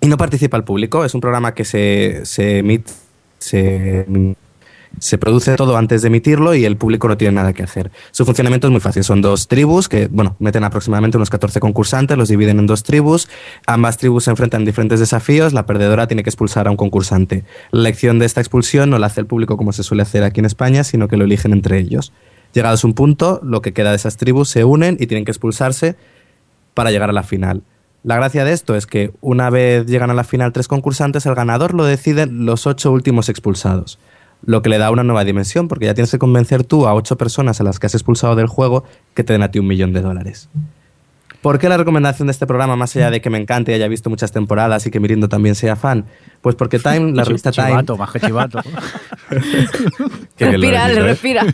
[SPEAKER 3] y no participa el público. Es un programa que se, se emite, se, se produce todo antes de emitirlo y el público no tiene nada que hacer. Su funcionamiento es muy fácil. Son dos tribus que, bueno, meten aproximadamente unos 14 concursantes, los dividen en dos tribus. Ambas tribus se enfrentan diferentes desafíos. La perdedora tiene que expulsar a un concursante. La elección de esta expulsión no la hace el público como se suele hacer aquí en España, sino que lo eligen entre ellos. Llegados a un punto, lo que queda de esas tribus se unen y tienen que expulsarse para llegar a la final. La gracia de esto es que una vez llegan a la final tres concursantes, el ganador lo deciden los ocho últimos expulsados. Lo que le da una nueva dimensión, porque ya tienes que convencer tú a ocho personas a las que has expulsado del juego que te den a ti un millón de dólares. ¿Por qué la recomendación de este programa, más allá de que me encante y haya visto muchas temporadas y que Mirindo también sea fan? Pues porque Time, la revista Time...
[SPEAKER 1] Chivato, maje chivato.
[SPEAKER 2] Respira,
[SPEAKER 3] dicho, ¿eh?
[SPEAKER 2] respira.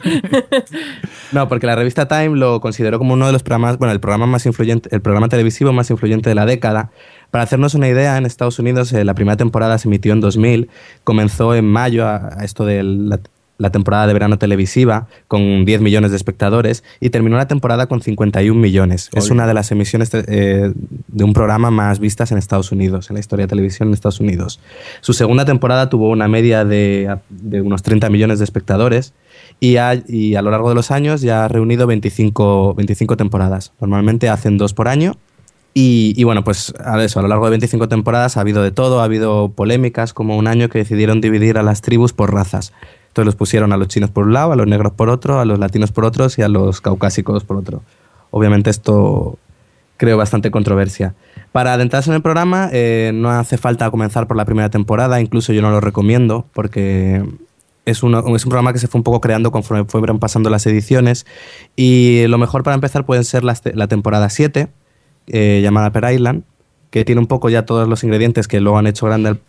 [SPEAKER 3] No, porque la revista Time lo consideró como uno de los programas, bueno, el programa más influyente, el programa televisivo más influyente de la década. Para hacernos una idea, en Estados Unidos eh, la primera temporada se emitió en 2000, comenzó en mayo a, a esto de la, la temporada de verano televisiva con 10 millones de espectadores y terminó la temporada con 51 millones. Es una de las emisiones de, eh, de un programa más vistas en Estados Unidos, en la historia de televisión en Estados Unidos. Su segunda temporada tuvo una media de, de unos 30 millones de espectadores y a, y a lo largo de los años ya ha reunido 25, 25 temporadas. Normalmente hacen dos por año. Y, y bueno, pues a eso, a lo largo de 25 temporadas ha habido de todo, ha habido polémicas, como un año que decidieron dividir a las tribus por razas. Entonces los pusieron a los chinos por un lado, a los negros por otro, a los latinos por otros y a los caucásicos por otro. Obviamente esto creo bastante controversia. Para adentrarse en el programa eh, no hace falta comenzar por la primera temporada, incluso yo no lo recomiendo porque es, uno- es un programa que se fue un poco creando conforme fueron pasando las ediciones y lo mejor para empezar pueden ser las la temporada 7, eh, llamada Per Island, que tiene un poco ya todos los ingredientes que luego han hecho grande, al-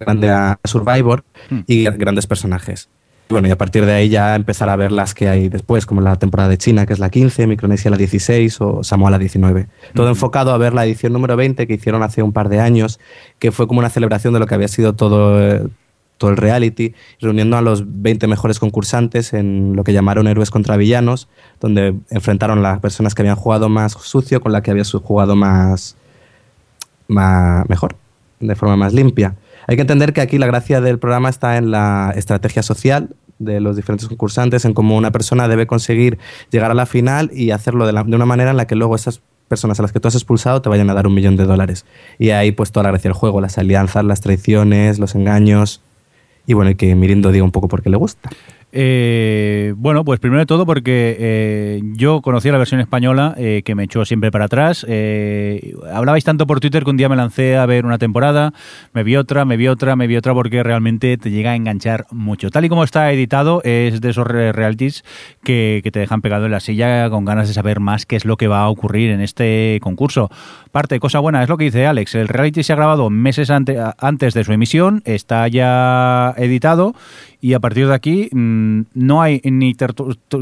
[SPEAKER 3] grande a Survivor y grandes personajes. Bueno, y a partir de ahí ya empezar a ver las que hay después, como la temporada de China, que es la 15, Micronesia la 16 o Samoa la 19. Todo enfocado a ver la edición número 20 que hicieron hace un par de años, que fue como una celebración de lo que había sido todo, eh, todo el reality, reuniendo a los 20 mejores concursantes en lo que llamaron héroes contra villanos, donde enfrentaron las personas que habían jugado más sucio con la que había jugado más, más mejor, de forma más limpia. Hay que entender que aquí la gracia del programa está en la estrategia social de los diferentes concursantes, en cómo una persona debe conseguir llegar a la final y hacerlo de, la- de una manera en la que luego esas personas a las que tú has expulsado te vayan a dar un millón de dólares. Y ahí pues toda la gracia del juego, las alianzas, las traiciones, los engaños y bueno, y que Mirindo diga un poco por qué le gusta.
[SPEAKER 1] Eh, bueno, pues primero de todo porque eh, yo conocía la versión española eh, que me echó siempre para atrás. Eh, hablabais tanto por Twitter que un día me lancé a ver una temporada, me vi otra, me vi otra, me vi otra porque realmente te llega a enganchar mucho. Tal y como está editado, es de esos re- realities que, que te dejan pegado en la silla con ganas de saber más qué es lo que va a ocurrir en este concurso. Parte, cosa buena, es lo que dice Alex. El reality se ha grabado meses ante- antes de su emisión, está ya editado y a partir de aquí mm, no hay ni,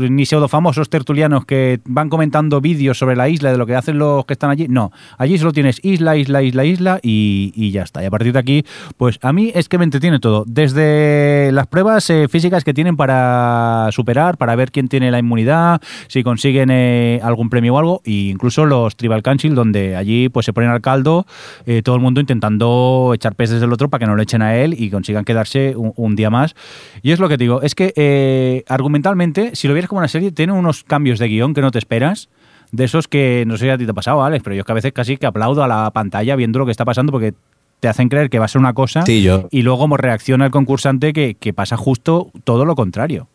[SPEAKER 1] ni pseudo famosos tertulianos que van comentando vídeos sobre la isla de lo que hacen los que están allí. No, allí solo tienes isla, isla, isla, isla y, y ya está. Y a partir de aquí, pues a mí es que me entretiene todo. Desde las pruebas eh, físicas que tienen para superar, para ver quién tiene la inmunidad, si consiguen eh, algún premio o algo, e incluso los Tribal Council, donde allí pues se ponen al caldo eh, todo el mundo intentando echar peces del otro para que no le echen a él y consigan quedarse un, un día más. Y es lo que digo, es que eh, argumentalmente, si lo vieras como una serie, tiene unos cambios de guion que no te esperas. De esos que no sé si a ti te ha pasado, Alex, pero yo es que a veces casi que aplaudo a la pantalla viendo lo que está pasando porque te hacen creer que va a ser una cosa
[SPEAKER 3] Sí, yo.
[SPEAKER 1] y luego como reacciona el concursante que, que pasa justo todo lo contrario.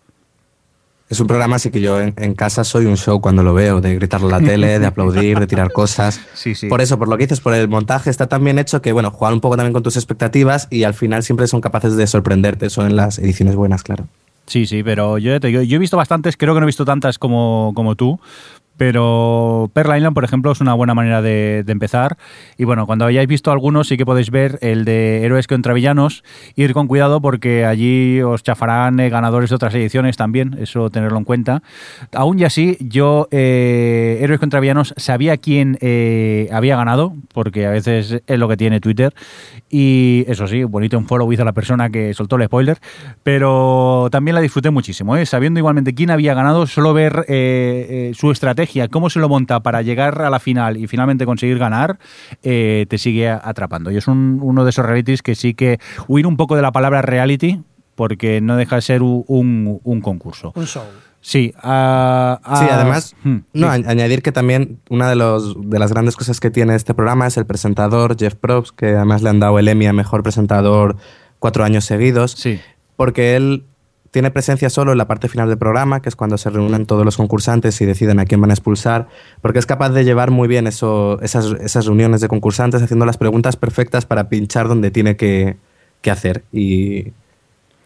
[SPEAKER 3] Es un programa así que yo en, en casa soy un show cuando lo veo, de gritar la tele, de aplaudir, de tirar cosas.
[SPEAKER 1] Sí, sí.
[SPEAKER 3] Por eso, por lo que dices, por el montaje está tan bien hecho que, bueno, juegan un poco también con tus expectativas y al final siempre son capaces de sorprenderte. Son en las ediciones buenas, claro.
[SPEAKER 1] Sí, sí, pero yo, te digo, yo he visto bastantes, creo que no he visto tantas como, como tú, pero Pearl Island, por ejemplo, es una buena manera de, de empezar. Y bueno, cuando hayáis visto algunos, sí que podéis ver el de Héroes contra Villanos. Ir con cuidado porque allí os chafarán eh, ganadores de otras ediciones también, eso tenerlo en cuenta. Aún y así, yo, eh, Héroes contra Villanos, sabía quién eh, había ganado, porque a veces es lo que tiene Twitter. Y eso sí, bonito un follow hizo la persona que soltó el spoiler, pero también la disfruté muchísimo, ¿eh? sabiendo igualmente quién había ganado, solo ver eh, eh, su estrategia, cómo se lo monta para llegar a la final y finalmente conseguir ganar, eh, te sigue atrapando. Y es un- uno de esos realities que sí que huir un poco de la palabra reality, porque no deja de ser un, un- un concurso.
[SPEAKER 4] Un show.
[SPEAKER 1] Sí,
[SPEAKER 3] Sí, además,
[SPEAKER 1] hmm,
[SPEAKER 3] no,
[SPEAKER 1] sí.
[SPEAKER 3] añadir que también una de, los, de las grandes cosas que tiene este programa es el presentador Jeff Probst, que además le han dado el Emmy a Mejor Presentador cuatro años seguidos,
[SPEAKER 1] Sí.
[SPEAKER 3] porque él tiene presencia solo en la parte final del programa, que es cuando se reúnen todos los concursantes y deciden a quién van a expulsar, porque es capaz de llevar muy bien eso, esas, reuniones de concursantes haciendo las preguntas perfectas para pinchar donde tiene que, que hacer. Y,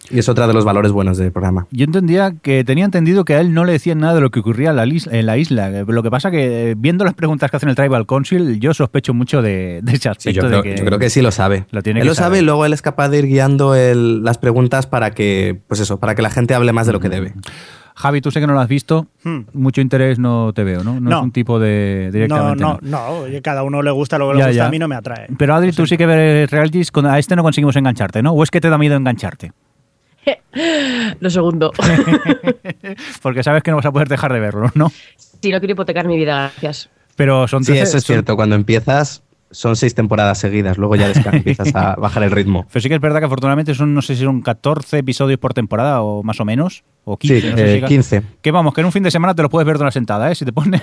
[SPEAKER 3] y es otra de los valores buenos del programa.
[SPEAKER 1] Yo entendía que tenía entendido que a él no le decían nada de lo que ocurría en la, lis- en la isla. Lo que pasa que eh, viendo las preguntas que hacen el Tribal Council, yo sospecho mucho de, de ese
[SPEAKER 3] Sí,
[SPEAKER 1] aspecto
[SPEAKER 3] yo,
[SPEAKER 1] de
[SPEAKER 3] creo, yo creo que sí lo sabe.
[SPEAKER 1] Lo tiene
[SPEAKER 3] él
[SPEAKER 1] que
[SPEAKER 3] lo sabe y luego él es capaz de ir guiando el- las preguntas para que, pues eso, para que la gente hable más de lo que debe.
[SPEAKER 1] Javi, tú sé que no lo has visto,
[SPEAKER 4] Hmm.
[SPEAKER 1] mucho interés no te veo, ¿no? No,
[SPEAKER 4] No.
[SPEAKER 1] es un tipo de
[SPEAKER 4] No,
[SPEAKER 1] directamente.
[SPEAKER 4] no, no. Oye, cada uno le gusta lo que le gusta.
[SPEAKER 1] ya.
[SPEAKER 4] A mí no me atrae.
[SPEAKER 1] Pero Adri, tú sí que ves realities, con- a este no conseguimos engancharte, ¿no? ¿O es que te da miedo engancharte?
[SPEAKER 2] Lo segundo.
[SPEAKER 1] Porque sabes que no vas a poder dejar de verlo, ¿no?
[SPEAKER 2] sí, no quiero hipotecar mi vida, gracias.
[SPEAKER 1] Pero son
[SPEAKER 3] Sí,
[SPEAKER 1] 13
[SPEAKER 3] eso es
[SPEAKER 1] son-
[SPEAKER 3] cierto. Cuando empiezas, son seis temporadas seguidas. Luego ya empiezas a bajar el ritmo.
[SPEAKER 1] Pero sí que es verdad que afortunadamente son, no sé si son 14 episodios por temporada o más o menos, o 15.
[SPEAKER 3] Sí,
[SPEAKER 1] no sé
[SPEAKER 3] eh,
[SPEAKER 1] si-
[SPEAKER 3] 15.
[SPEAKER 1] Que vamos, que en un fin de semana te lo puedes ver de una sentada, ¿eh? Si te pones...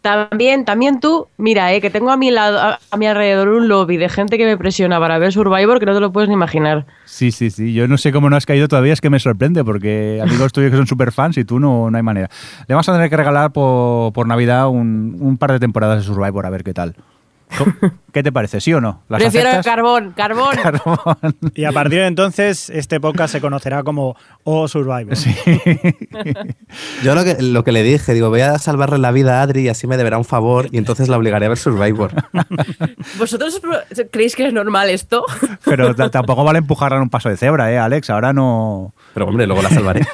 [SPEAKER 2] También, también tú, mira, eh, que tengo a mi lado, a, a mi alrededor un lobby de gente que me presiona para ver Survivor que no te lo puedes ni imaginar.
[SPEAKER 1] Sí, sí, sí. Yo no sé cómo no has caído todavía, es que me sorprende, porque amigos tuyos que son súper fans y tú no, no hay manera. Le vamos a tener que regalar por, por Navidad un, un par de temporadas de Survivor, a ver qué tal. ¿Qué te parece? ¿Sí o no? ¿Las
[SPEAKER 2] Prefiero
[SPEAKER 1] aceptas?
[SPEAKER 2] carbón, carbón.
[SPEAKER 1] Carbón.
[SPEAKER 4] Y a partir de entonces, este podcast se conocerá como O Survivor.
[SPEAKER 3] Yo lo que, lo que le dije, digo, voy a salvarle la vida a Adri y así me deberá un favor y entonces la obligaré a ver Survivor.
[SPEAKER 2] ¿Vosotros creéis que es normal esto?
[SPEAKER 1] Pero tampoco vale empujarla en un paso de cebra, ¿eh, Alex? Ahora no...
[SPEAKER 3] Pero hombre, luego la salvaré.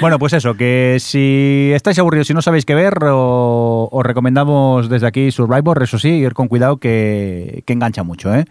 [SPEAKER 1] Bueno, pues eso, que si estáis aburridos y no sabéis qué ver, o- os recomendamos desde aquí Survivor, eso sí, ir con cuidado que, que engancha mucho, ¿eh?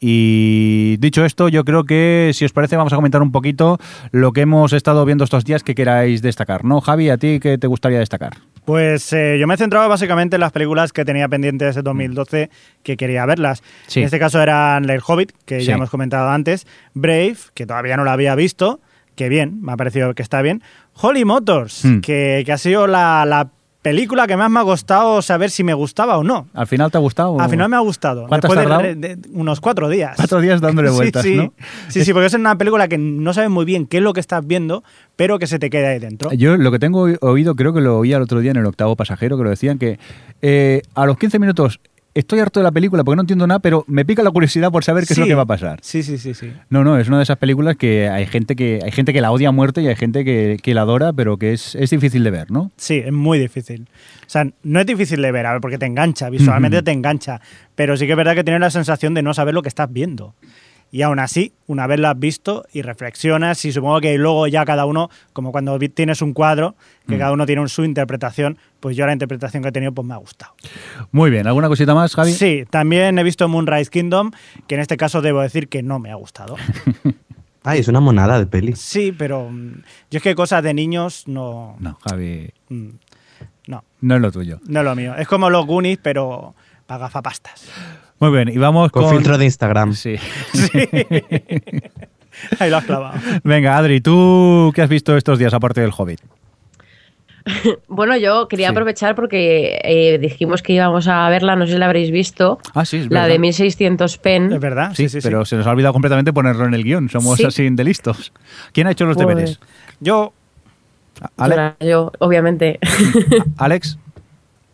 [SPEAKER 1] Y dicho esto, yo creo que si os parece vamos a comentar un poquito lo que hemos estado viendo estos días que queráis destacar, ¿no? Javi, ¿a ti qué te gustaría destacar?
[SPEAKER 4] Pues eh, yo me he centrado básicamente en las películas que tenía pendientes de 2012 que quería verlas.
[SPEAKER 1] Sí.
[SPEAKER 4] En este caso eran El Hobbit, que
[SPEAKER 1] Sí.
[SPEAKER 4] ya hemos comentado antes, Brave, que todavía no la había visto, que bien, me ha parecido que está bien, Holly Motors,
[SPEAKER 1] Hmm.
[SPEAKER 4] que, que ha sido la, la película que más me ha costado saber si me gustaba o no.
[SPEAKER 1] ¿Al final te ha gustado?
[SPEAKER 4] Al final me ha gustado.
[SPEAKER 1] ¿Cuánto has
[SPEAKER 4] Después de-
[SPEAKER 1] tardado?
[SPEAKER 4] de- de unos cuatro días.
[SPEAKER 1] Cuatro días dándole
[SPEAKER 4] Sí,
[SPEAKER 1] vueltas,
[SPEAKER 4] sí.
[SPEAKER 1] ¿no?
[SPEAKER 4] Sí, sí, porque es una película que no sabes muy bien qué es lo que estás viendo, pero que se te queda ahí dentro.
[SPEAKER 1] Yo lo que tengo oído, creo que lo oí el otro día en el octavo pasajero, que lo decían que eh, a los 15 minutos estoy harto de la película porque no entiendo nada, pero me pica la curiosidad por saber qué es lo que va a pasar.
[SPEAKER 4] Sí, sí, sí, sí.
[SPEAKER 1] No, no, es una de esas películas que hay gente que hay gente que la odia a muerte y hay gente que, que la adora, pero que es, es difícil de ver, ¿no?
[SPEAKER 4] Sí, es muy difícil. O sea, no es difícil de ver, a ver, porque te engancha, visualmente te engancha, pero sí que es verdad que tienes la sensación de no saber lo que estás viendo. Y aún así, una vez lo has visto y reflexionas, y supongo que luego ya cada uno, como cuando tienes un cuadro, que
[SPEAKER 1] Mm.
[SPEAKER 4] cada uno tiene su interpretación, pues yo la interpretación que he tenido pues me ha gustado.
[SPEAKER 1] Muy bien, ¿alguna cosita más, Javi?
[SPEAKER 4] Sí, también he visto Moonrise Kingdom, que en este caso debo decir que no me ha gustado.
[SPEAKER 3] Ay, es una monada de peli.
[SPEAKER 4] Sí, pero mm, yo es que cosas de niños no,
[SPEAKER 1] No, Javi,
[SPEAKER 4] mm, no,
[SPEAKER 1] no es lo tuyo.
[SPEAKER 4] no es lo mío. Es como los Goonies, pero para gafapastas.
[SPEAKER 1] Muy bien, y vamos
[SPEAKER 3] Con,
[SPEAKER 1] con...
[SPEAKER 3] filtro de Instagram.
[SPEAKER 1] Sí.
[SPEAKER 4] Ahí lo has clavado.
[SPEAKER 1] Venga, Adri, ¿tú qué has visto estos días aparte del Hobbit?
[SPEAKER 2] Bueno, yo quería
[SPEAKER 1] Sí.
[SPEAKER 2] aprovechar porque eh, dijimos que íbamos a verla, no sé si la habréis visto,
[SPEAKER 1] Ah, sí, es
[SPEAKER 2] la
[SPEAKER 1] verdad.
[SPEAKER 2] de 1600 pen.
[SPEAKER 4] Es verdad,
[SPEAKER 1] Sí,
[SPEAKER 4] sí, sí, sí.
[SPEAKER 1] pero se nos ha olvidado completamente ponerlo en el guion. Somos
[SPEAKER 2] Sí.
[SPEAKER 1] así de listos. ¿Quién ha hecho los
[SPEAKER 2] Pues-
[SPEAKER 1] deberes?
[SPEAKER 4] Yo,
[SPEAKER 1] Ale-
[SPEAKER 2] Yo, obviamente.
[SPEAKER 1] Alex.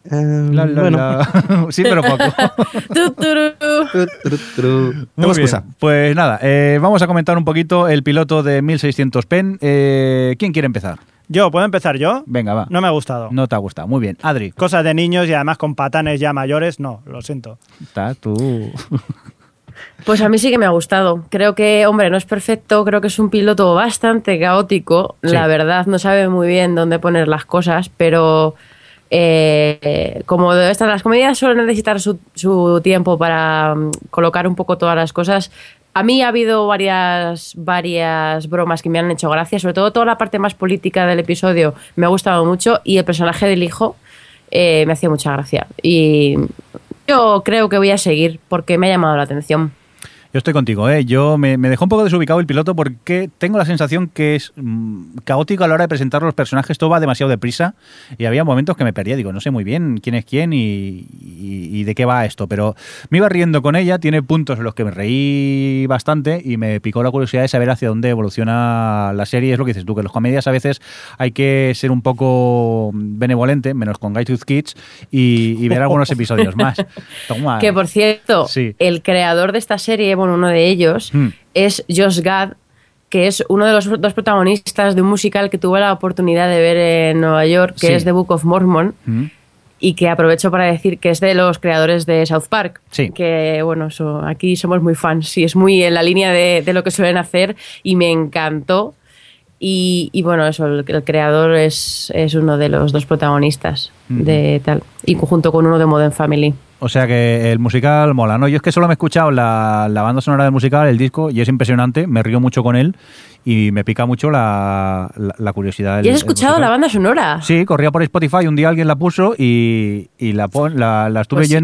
[SPEAKER 3] Eh,
[SPEAKER 1] La, la,
[SPEAKER 3] bueno.
[SPEAKER 1] la. sí, pero poco. Muy bien. Pues nada, eh, vamos a comentar un poquito el piloto de 1600 pen. Eh, ¿Quién quiere empezar?
[SPEAKER 4] yo, ¿puedo empezar yo?
[SPEAKER 1] Venga, va.
[SPEAKER 4] No me ha gustado.
[SPEAKER 1] No te ha gustado. Muy bien. Adri,
[SPEAKER 4] Cosas de niños y además con patanes ya mayores, no, lo siento.
[SPEAKER 1] está tú.
[SPEAKER 2] Pues a mí sí que me ha gustado. Creo que, hombre, no es perfecto, creo que es un piloto bastante caótico.
[SPEAKER 1] Sí.
[SPEAKER 2] La verdad, no sabe muy bien dónde poner las cosas, pero eh, como estas las comedias suelen necesitar su, su tiempo para mm, colocar un poco todas las cosas. A mí ha habido varias, varias bromas que me han hecho gracia, sobre todo toda la parte más política del episodio me ha gustado mucho y el personaje del hijo eh, me hacía mucha gracia. Y yo creo que voy a seguir porque me ha llamado la atención.
[SPEAKER 1] Yo estoy contigo, ¿eh? Yo me, me dejó un poco desubicado el piloto porque tengo la sensación que es mm, caótico a la hora de presentar los personajes, todo va demasiado deprisa y había momentos que me perdía, digo, no sé muy bien quién es quién y, y- y de qué va esto, pero me iba riendo con ella, tiene puntos en los que me reí bastante y me picó la curiosidad de saber hacia dónde evoluciona la serie, es lo que dices tú, que en los comedias a veces hay que ser un poco benevolente, menos con Guy Tooth Kids, y, y ver algunos episodios más. Toma.
[SPEAKER 2] Que por cierto,
[SPEAKER 1] Sí.
[SPEAKER 2] el creador de esta serie, bueno, uno de ellos,
[SPEAKER 1] Hmm.
[SPEAKER 2] es Josh Gad, que es uno de los dos protagonistas de un musical que tuve la oportunidad de ver en Nueva York, que
[SPEAKER 1] Sí.
[SPEAKER 2] es The Book of Mormon.
[SPEAKER 1] Mm.
[SPEAKER 2] Y que aprovecho para decir que es de los creadores de South Park.
[SPEAKER 1] Sí.
[SPEAKER 2] Que, bueno, aquí somos muy fans. Sí, es muy en la línea de, de lo que suelen hacer y me encantó. Y, y bueno, eso, el, el creador es, es uno de los dos protagonistas de tal. Y junto con uno de Modern Family.
[SPEAKER 1] O sea que el musical mola, ¿no? Yo es que solo me he escuchado la, la banda sonora del musical, el disco, y es impresionante, me río mucho con él y me pica mucho la, la- la curiosidad. del-
[SPEAKER 2] ¿Y has escuchado la banda sonora?
[SPEAKER 1] Sí, corría por Spotify, un día alguien la puso y, y la, pon- la, la estuve
[SPEAKER 2] Pues sí.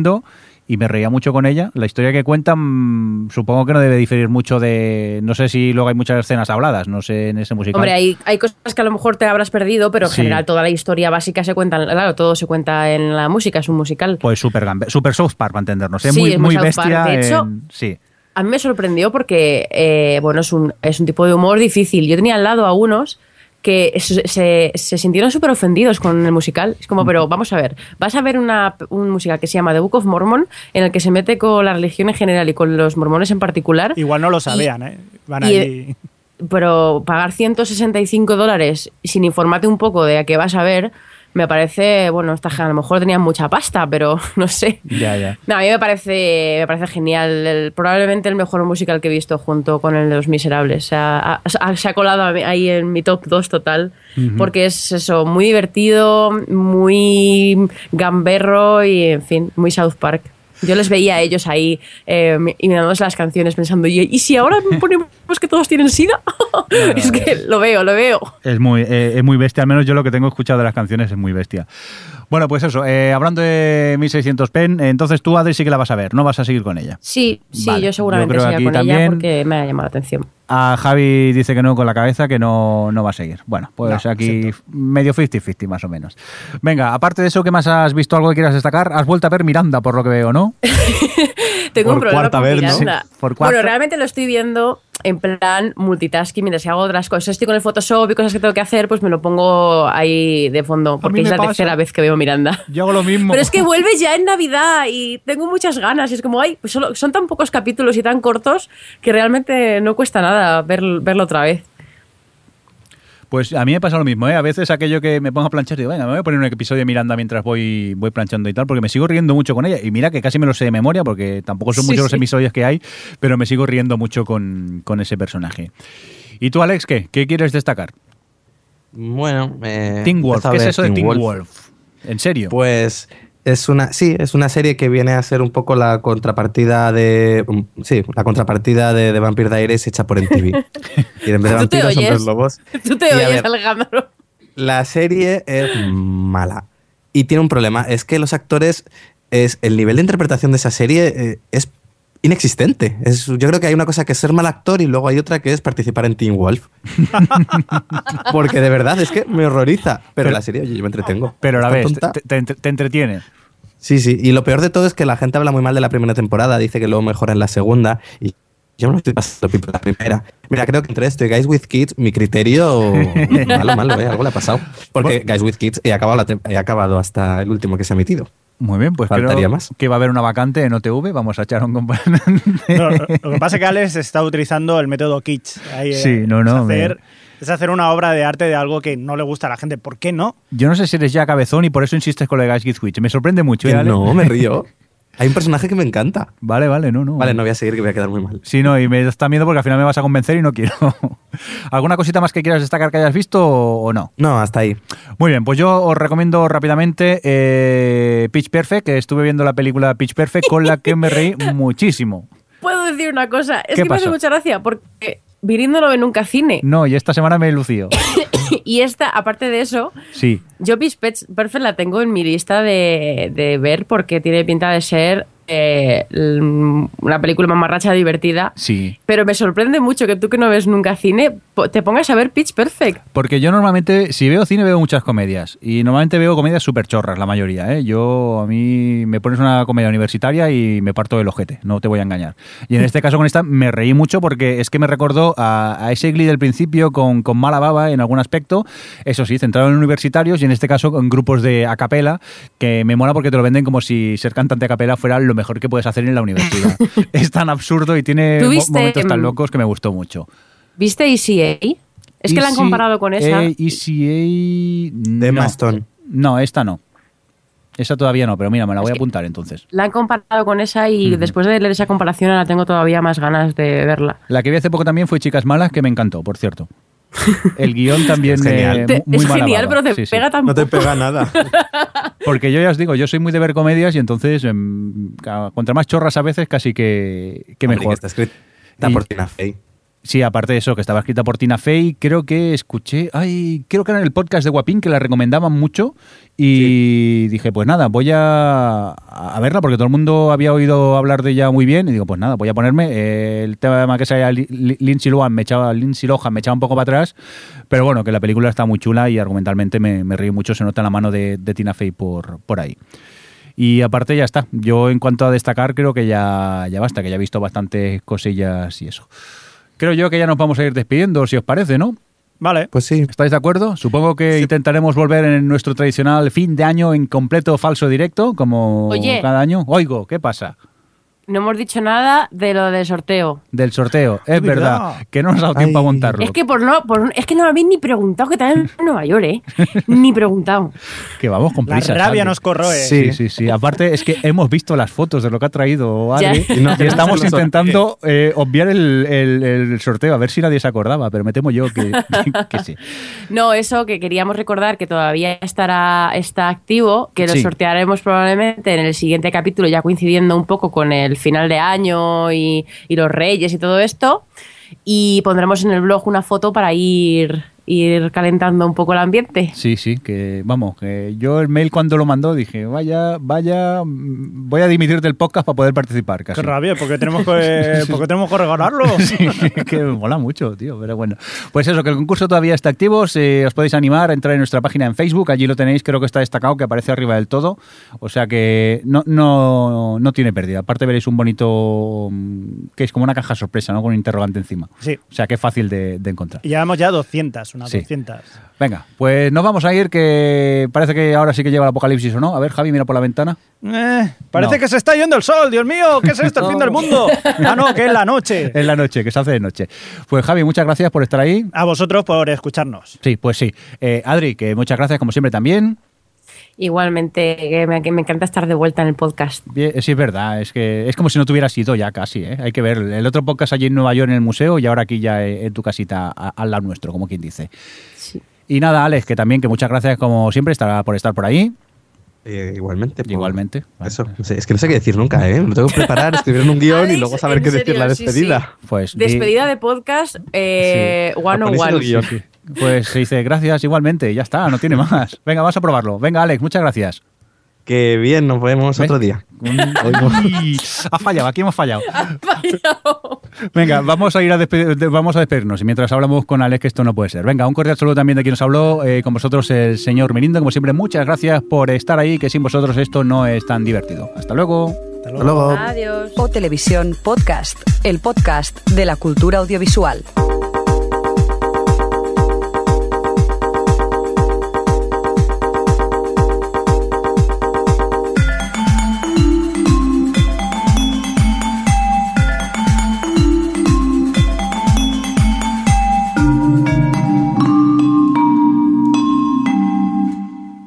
[SPEAKER 1] Y me reía mucho con ella. La historia que cuentan supongo que no debe diferir mucho de... No sé si luego hay muchas escenas habladas, no sé, en ese musical.
[SPEAKER 2] Hombre, hay, hay cosas que a lo mejor te habrás perdido, pero en
[SPEAKER 1] Sí.
[SPEAKER 2] general toda la historia básica se cuenta, claro, todo se cuenta en la música, es un musical.
[SPEAKER 1] Pues super, gambe- super South Park, para entendernos. ¿eh?
[SPEAKER 2] Sí,
[SPEAKER 1] muy
[SPEAKER 2] es muy
[SPEAKER 1] muy bestia.
[SPEAKER 2] De hecho,
[SPEAKER 1] en- sí.
[SPEAKER 2] A mí me sorprendió porque, eh, bueno, es un, es un tipo de humor difícil. Yo tenía al lado a unos que se, se- se sintieron súper ofendidos con el musical. Es como, pero vamos a ver, vas a ver una, un musical que se llama The Book of Mormon, en el que se mete con la religión en general y con los mormones en particular.
[SPEAKER 4] Igual no lo sabían, ¿eh? Van
[SPEAKER 2] y-
[SPEAKER 4] ahí.
[SPEAKER 2] pero pagar 165 dólares sin informarte un poco de a qué vas a ver, me parece, bueno, esta, a lo mejor tenían mucha pasta, pero no sé.
[SPEAKER 1] Ya, ya.
[SPEAKER 2] No, a mí me parece, me parece genial. El- probablemente el mejor musical que he visto junto con el de Los Miserables. O sea, ha- ha- se ha colado ahí en mi top 2 total. Porque es eso, muy divertido, muy gamberro y, en fin, muy South Park. Yo les veía a ellos ahí eh, y las canciones pensando, ¿y, y si ahora ponemos que todos tienen sida? es que lo veo, lo veo.
[SPEAKER 1] Es muy, eh, es muy bestia, al menos yo lo que tengo escuchado de las canciones es muy bestia. Bueno, pues eso, eh, hablando de 1600 pen, entonces tú, Adri, sí que la vas a ver, no vas a seguir con ella.
[SPEAKER 2] Sí, sí,
[SPEAKER 1] Vale,
[SPEAKER 2] yo seguramente
[SPEAKER 1] yo
[SPEAKER 2] con
[SPEAKER 1] también-
[SPEAKER 2] ella porque me ha llamado la atención.
[SPEAKER 1] A Javi dice que no con la cabeza, que no, no va a seguir. Bueno, pues
[SPEAKER 4] No,
[SPEAKER 1] aquí medio 50-50 más o menos. Venga, aparte de eso, ¿qué más has visto algo que quieras destacar? Has vuelto a ver Miranda, por lo que veo, ¿no?
[SPEAKER 2] Tengo un
[SPEAKER 3] Por
[SPEAKER 2] problema
[SPEAKER 3] cuarta
[SPEAKER 2] con
[SPEAKER 3] vez, ¿no?
[SPEAKER 1] Sí, por cuarta.
[SPEAKER 2] Bueno, realmente lo estoy viendo en plan multitasking mientras hago otras cosas. Estoy con el Photoshop y cosas que tengo que hacer, pues me lo pongo ahí de fondo, porque es la
[SPEAKER 1] pasa.
[SPEAKER 2] tercera vez que veo Miranda.
[SPEAKER 1] Yo hago lo mismo.
[SPEAKER 2] Pero es que vuelve ya en Navidad y tengo muchas ganas. Y es como, ay, pues solo, son tan pocos capítulos y tan cortos que realmente no cuesta nada ver- verlo otra vez.
[SPEAKER 1] Pues a mí me pasa lo mismo, ¿eh? A veces aquello que me pongo a planchar y digo, venga, me voy a poner un episodio de Miranda mientras voy, voy planchando y tal, porque me sigo riendo mucho con ella. Y mira que casi me lo sé de memoria, porque tampoco son
[SPEAKER 2] Sí,
[SPEAKER 1] muchos los episodios que hay, pero me sigo riendo mucho con, con ese personaje. ¿Y tú, Alex, qué? ¿Qué quieres destacar?
[SPEAKER 3] Bueno, eh,
[SPEAKER 1] Teen Wolf, ¿qué es eso de Teen
[SPEAKER 3] Wolf.
[SPEAKER 1] Wolf? ¿En serio?
[SPEAKER 3] Pues es una, sí, es una serie que viene a ser un poco la contrapartida de, um, sí, la contrapartida de, de Vampire Diaries hecha por MTV. y en vez de
[SPEAKER 2] ¿Tú te
[SPEAKER 3] vampiros,
[SPEAKER 2] oyes?
[SPEAKER 3] hombres lobos.
[SPEAKER 2] Tú te
[SPEAKER 3] Y
[SPEAKER 2] oyes,
[SPEAKER 3] ver,
[SPEAKER 2] Alejandro.
[SPEAKER 3] La serie es mala y tiene un problema, es que los actores, es el nivel de interpretación de esa serie eh, es inexistente. Es, yo creo que hay una cosa que es ser mal actor y luego hay otra que es participar en Teen Wolf. Porque de verdad es que me horroriza. Pero,
[SPEAKER 1] Pero-
[SPEAKER 3] la serie, oye, yo me entretengo.
[SPEAKER 1] Pero a la
[SPEAKER 3] tonta.
[SPEAKER 1] te, te entre- te entretiene.
[SPEAKER 3] Sí, sí. Y lo peor de todo es que la gente habla muy mal de la primera temporada, dice que luego mejora en la segunda. Y yo me lo estoy pasando pipa la primera. Mira, creo que entre esto y Guys with Kids, mi criterio. malo, malo, ¿eh? Algo le ha pasado. Porque Guys with Kids he acabado, la he acabado hasta el último que se ha emitido.
[SPEAKER 1] Muy bien, pues
[SPEAKER 3] Faltaría
[SPEAKER 1] creo
[SPEAKER 3] más.
[SPEAKER 1] que va a haber una vacante en OTV. Vamos a echar un compañero.
[SPEAKER 4] No, lo que pasa es que Alex está utilizando el método Kitsch. Ahí,
[SPEAKER 1] Sí,
[SPEAKER 4] eh,
[SPEAKER 1] no, no,
[SPEAKER 4] Es hacer,
[SPEAKER 1] me-
[SPEAKER 4] es hacer una obra de arte de algo que no le gusta a la gente. ¿Por qué no?
[SPEAKER 1] Yo no sé si eres ya cabezón y por eso insistes con la de Guys Switch. Me sorprende mucho. ¿eh,
[SPEAKER 3] no, me río. Hay un personaje que me encanta.
[SPEAKER 1] Vale, vale, no, no.
[SPEAKER 3] Vale, no voy a seguir que voy a quedar muy mal.
[SPEAKER 1] Sí, no, y me da miedo porque al final me vas a convencer y no quiero. ¿Alguna cosita más que quieras destacar que hayas visto o no?
[SPEAKER 3] No, hasta ahí.
[SPEAKER 1] Muy bien, pues yo os recomiendo rápidamente eh, Pitch Perfect, que estuve viendo la película Pitch Perfect con la que me reí muchísimo.
[SPEAKER 2] Puedo decir una cosa. Es
[SPEAKER 1] ¿Qué
[SPEAKER 2] que me hace mucha gracia porque Virindo no ve nunca cine.
[SPEAKER 1] No, y esta semana me he lucido.
[SPEAKER 2] Y esta, aparte de eso,
[SPEAKER 1] Sí.
[SPEAKER 2] yo Pitch Perfect la tengo en mi lista de, de ver porque tiene pinta de ser eh, l- una película mamarracha divertida.
[SPEAKER 1] Sí.
[SPEAKER 2] Pero me sorprende mucho que tú que no ves nunca cine te pongas a ver Pitch Perfect.
[SPEAKER 1] Porque yo normalmente, si veo cine, veo muchas comedias. Y normalmente veo comedias súper chorras, la mayoría. ¿eh? Yo, a mí, me pones una comedia universitaria y me parto del ojete, no te voy a engañar. Y en este caso con esta me reí mucho porque es que me recordó a, a ese Glee del principio con, con mala baba en algún aspecto. Eso sí, centrado en universitarios y en este caso en grupos de a capela, que me mola porque te lo venden como si ser cantante a capela fuera lo mejor que puedes hacer en la universidad. es tan absurdo y tiene
[SPEAKER 2] ¿Tú
[SPEAKER 1] mo-
[SPEAKER 2] viste,
[SPEAKER 1] momentos tan locos que me gustó mucho.
[SPEAKER 2] ¿Viste ECA? Es que la han
[SPEAKER 1] ECA,
[SPEAKER 2] comparado con esa.
[SPEAKER 1] eh, ECA.
[SPEAKER 3] De
[SPEAKER 1] no.
[SPEAKER 3] Emma Stone.
[SPEAKER 1] No, esta no. Esa todavía no, pero mira, me la
[SPEAKER 2] Es
[SPEAKER 1] voy a apuntar entonces.
[SPEAKER 2] La han comparado con esa y después de leer esa comparación ahora tengo todavía más ganas de verla.
[SPEAKER 1] La que vi hace poco también fue Chicas Malas, que me encantó, por cierto. El guion también
[SPEAKER 3] Es genial.
[SPEAKER 1] eh,
[SPEAKER 2] Te-
[SPEAKER 1] muy
[SPEAKER 2] es genial, pero te
[SPEAKER 1] Sí, sí.
[SPEAKER 2] pega tan
[SPEAKER 3] No te pega nada.
[SPEAKER 1] Porque yo ya os digo, yo soy muy de ver comedias y entonces, em, contra más chorras a veces, casi que, que
[SPEAKER 3] Hombre,
[SPEAKER 1] mejor.
[SPEAKER 3] está escrita
[SPEAKER 1] Y-
[SPEAKER 3] por Tina Fey.
[SPEAKER 1] Sí, aparte de eso, que estaba escrita por Tina Fey, creo que escuché, ay, creo que era en el podcast de Guapín que la recomendaban mucho y dije, pues nada, voy a, a verla porque todo el mundo había oído hablar de ella muy bien y digo, pues nada, voy a ponerme eh, el tema que sea Li- Li- Lindsay Lohan me echaba Lindsay Lohan me echaba un poco para atrás, pero bueno, que la película está muy chula y argumentalmente me, me reí mucho, se nota la mano de, de Tina Fey por, por ahí. Y aparte ya está. Yo en cuanto a destacar creo que ya, ya basta, que ya he visto bastantes cosillas y eso. Creo yo que ya nos vamos a ir despidiendo, si os parece, ¿no?
[SPEAKER 4] Vale.
[SPEAKER 3] Pues sí.
[SPEAKER 1] ¿Estáis de acuerdo? Supongo que intentaremos volver en nuestro tradicional fin de año en completo falso directo, como
[SPEAKER 2] Oye.
[SPEAKER 1] cada año. Oigo, ¿qué pasa?
[SPEAKER 2] No hemos dicho nada de lo del sorteo.
[SPEAKER 1] Del sorteo. Es
[SPEAKER 4] Es verdad.
[SPEAKER 1] verdad, que no nos ha dado tiempo a montarlo.
[SPEAKER 2] Es que por no, por, es que no me habéis ni preguntado que también en Nueva York, ¿eh? Ni preguntado.
[SPEAKER 1] Que vamos con
[SPEAKER 4] La
[SPEAKER 1] prisa.
[SPEAKER 4] rabia
[SPEAKER 1] Sandy.
[SPEAKER 4] nos corroe.
[SPEAKER 1] Sí, sí, sí. Aparte es que hemos visto las fotos de lo que ha traído Adri y, estamos intentando eh, obviar el, el- el sorteo, a ver si nadie se acordaba, pero me temo yo que, que sí.
[SPEAKER 2] No, eso que queríamos recordar que todavía estará está activo, que lo
[SPEAKER 1] Sí.
[SPEAKER 2] sortearemos probablemente en el siguiente capítulo, ya coincidiendo un poco con el final de año y, y los reyes y todo esto. Y pondremos en el blog una foto para ir ir calentando un poco el ambiente.
[SPEAKER 1] Sí, sí, que vamos, que yo el mail cuando lo mandó dije, vaya, vaya, mm, voy a dimitir del podcast para poder participar. Casi.
[SPEAKER 4] Qué rabia, porque tenemos que, porque tenemos que regalarlo.
[SPEAKER 1] Sí, que mola mucho, tío, pero bueno. Pues eso, que el concurso todavía está activo, si os podéis animar a entrar en nuestra página en Facebook, allí lo tenéis, creo que está destacado, que aparece arriba del todo, o sea que no, no, no tiene pérdida. Aparte veréis un bonito, mm, que es como una caja sorpresa, ¿no? Con un interrogante encima.
[SPEAKER 4] Sí.
[SPEAKER 1] O sea que es fácil de, de encontrar.
[SPEAKER 4] Y llevamos ya 200, unas
[SPEAKER 1] Sí.
[SPEAKER 4] 200.
[SPEAKER 1] Venga, pues nos vamos a ir, que parece que ahora sí que llega el apocalipsis o no. A ver, Javi, mira por la ventana.
[SPEAKER 4] Eh, parece
[SPEAKER 1] No.
[SPEAKER 4] que se está yendo el sol, Dios mío, ¿qué es esto? ¿El fin del mundo? Ah, no, que es la noche.
[SPEAKER 1] Es la noche, que se hace de noche. Pues Javi, muchas gracias por estar ahí.
[SPEAKER 4] A vosotros por escucharnos.
[SPEAKER 1] Sí, pues sí. Eh, Adri, que muchas gracias como siempre también.
[SPEAKER 2] Igualmente, que me, que me encanta estar de vuelta en el podcast.
[SPEAKER 1] Bien, sí, es verdad, es que es como si no tuvieras ido ya casi, ¿eh? Hay que ver el otro podcast allí en Nueva York en el museo y ahora aquí ya eh, en tu casita al lado nuestro, como quien dice.
[SPEAKER 2] Sí.
[SPEAKER 1] Y nada, Alex, que también que muchas gracias como siempre estar, por estar por ahí.
[SPEAKER 3] Eh, igualmente. por-
[SPEAKER 1] Igualmente.
[SPEAKER 3] Eso, es que no sé qué decir nunca, ¿eh? Me lo tengo que preparar, escribir en un guion y luego saber qué decir la
[SPEAKER 2] sí,
[SPEAKER 3] despedida.
[SPEAKER 1] Pues di-
[SPEAKER 2] Despedida de podcast eh,
[SPEAKER 3] Sí.
[SPEAKER 2] one on one.
[SPEAKER 1] Pues se dice gracias igualmente, ya está, no tiene más. Venga, vamos a probarlo. Venga, Alex, muchas gracias.
[SPEAKER 3] Que bien, nos vemos
[SPEAKER 1] Ven.
[SPEAKER 3] otro día.
[SPEAKER 1] Uy, ha fallado, aquí hemos fallado. Venga, vamos a ir a, vamos a despedirnos y mientras hablamos con Alex, que esto no puede ser. Venga, un cordial saludo también de quien nos habló, eh, con vosotros el señor Merindo. Como siempre, muchas gracias por estar ahí, que sin vosotros esto no es tan divertido. Hasta luego.
[SPEAKER 4] Hasta
[SPEAKER 3] Hasta luego.
[SPEAKER 2] Adiós.
[SPEAKER 5] O Televisión Podcast, el podcast de la cultura audiovisual.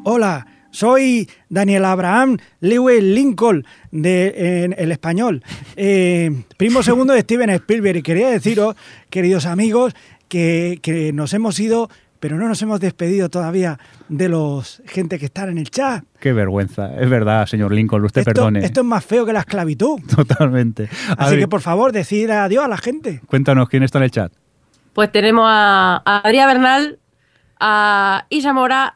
[SPEAKER 4] Hola, soy Daniel Abraham Lewis Lincoln de en el español, eh, primo segundo de Steven Spielberg y quería deciros, queridos amigos, que, que nos hemos ido, pero no nos hemos despedido todavía de los gente que están en el chat.
[SPEAKER 1] Qué vergüenza. Es verdad, señor Lincoln, usted
[SPEAKER 4] esto,
[SPEAKER 1] perdone.
[SPEAKER 4] esto es más feo que la esclavitud.
[SPEAKER 1] Totalmente.
[SPEAKER 4] Así que por favor, decid adiós a la gente.
[SPEAKER 1] Cuéntanos quién está en el chat.
[SPEAKER 2] Pues tenemos a, a Adrián Bernal, a Isa Mora,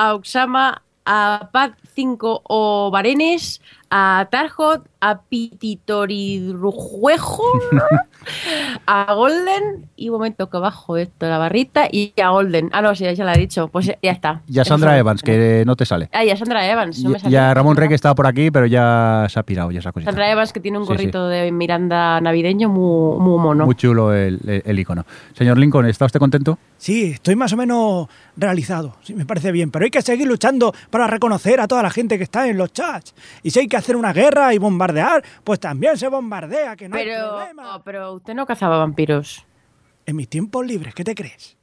[SPEAKER 2] a Oxama, a Pat 5 o Barenes, a Tarjot, a Pititoridrujuejo, a Golden, y un momento que bajo esto la barrita, y a Golden. Ah, no, sí, ya la he dicho. Pues ya está.
[SPEAKER 1] Y a Sandra. Evans, que no te sale.
[SPEAKER 2] Ah, y a Sandra Evans. No me
[SPEAKER 1] Y,
[SPEAKER 2] sale.
[SPEAKER 1] y a Ramón Rey, que estaba por aquí, pero ya se ha pirado, ya esa cosita.
[SPEAKER 2] Sandra Evans, que tiene un
[SPEAKER 1] Sí, sí.
[SPEAKER 2] gorrito de Miranda navideño muy, muy mono.
[SPEAKER 1] Muy chulo el, el- el icono. Señor Lincoln, ¿está usted contento?
[SPEAKER 4] Sí, estoy más o menos realizado, sí, me parece bien, pero hay que seguir luchando para reconocer a toda la gente que está en los chats. Y si hay que hacer una guerra y bombardear, pues también se bombardea, que no hay
[SPEAKER 2] pero,
[SPEAKER 4] problema.
[SPEAKER 2] pero usted no cazaba vampiros.
[SPEAKER 4] En mis tiempos libres, ¿qué te crees?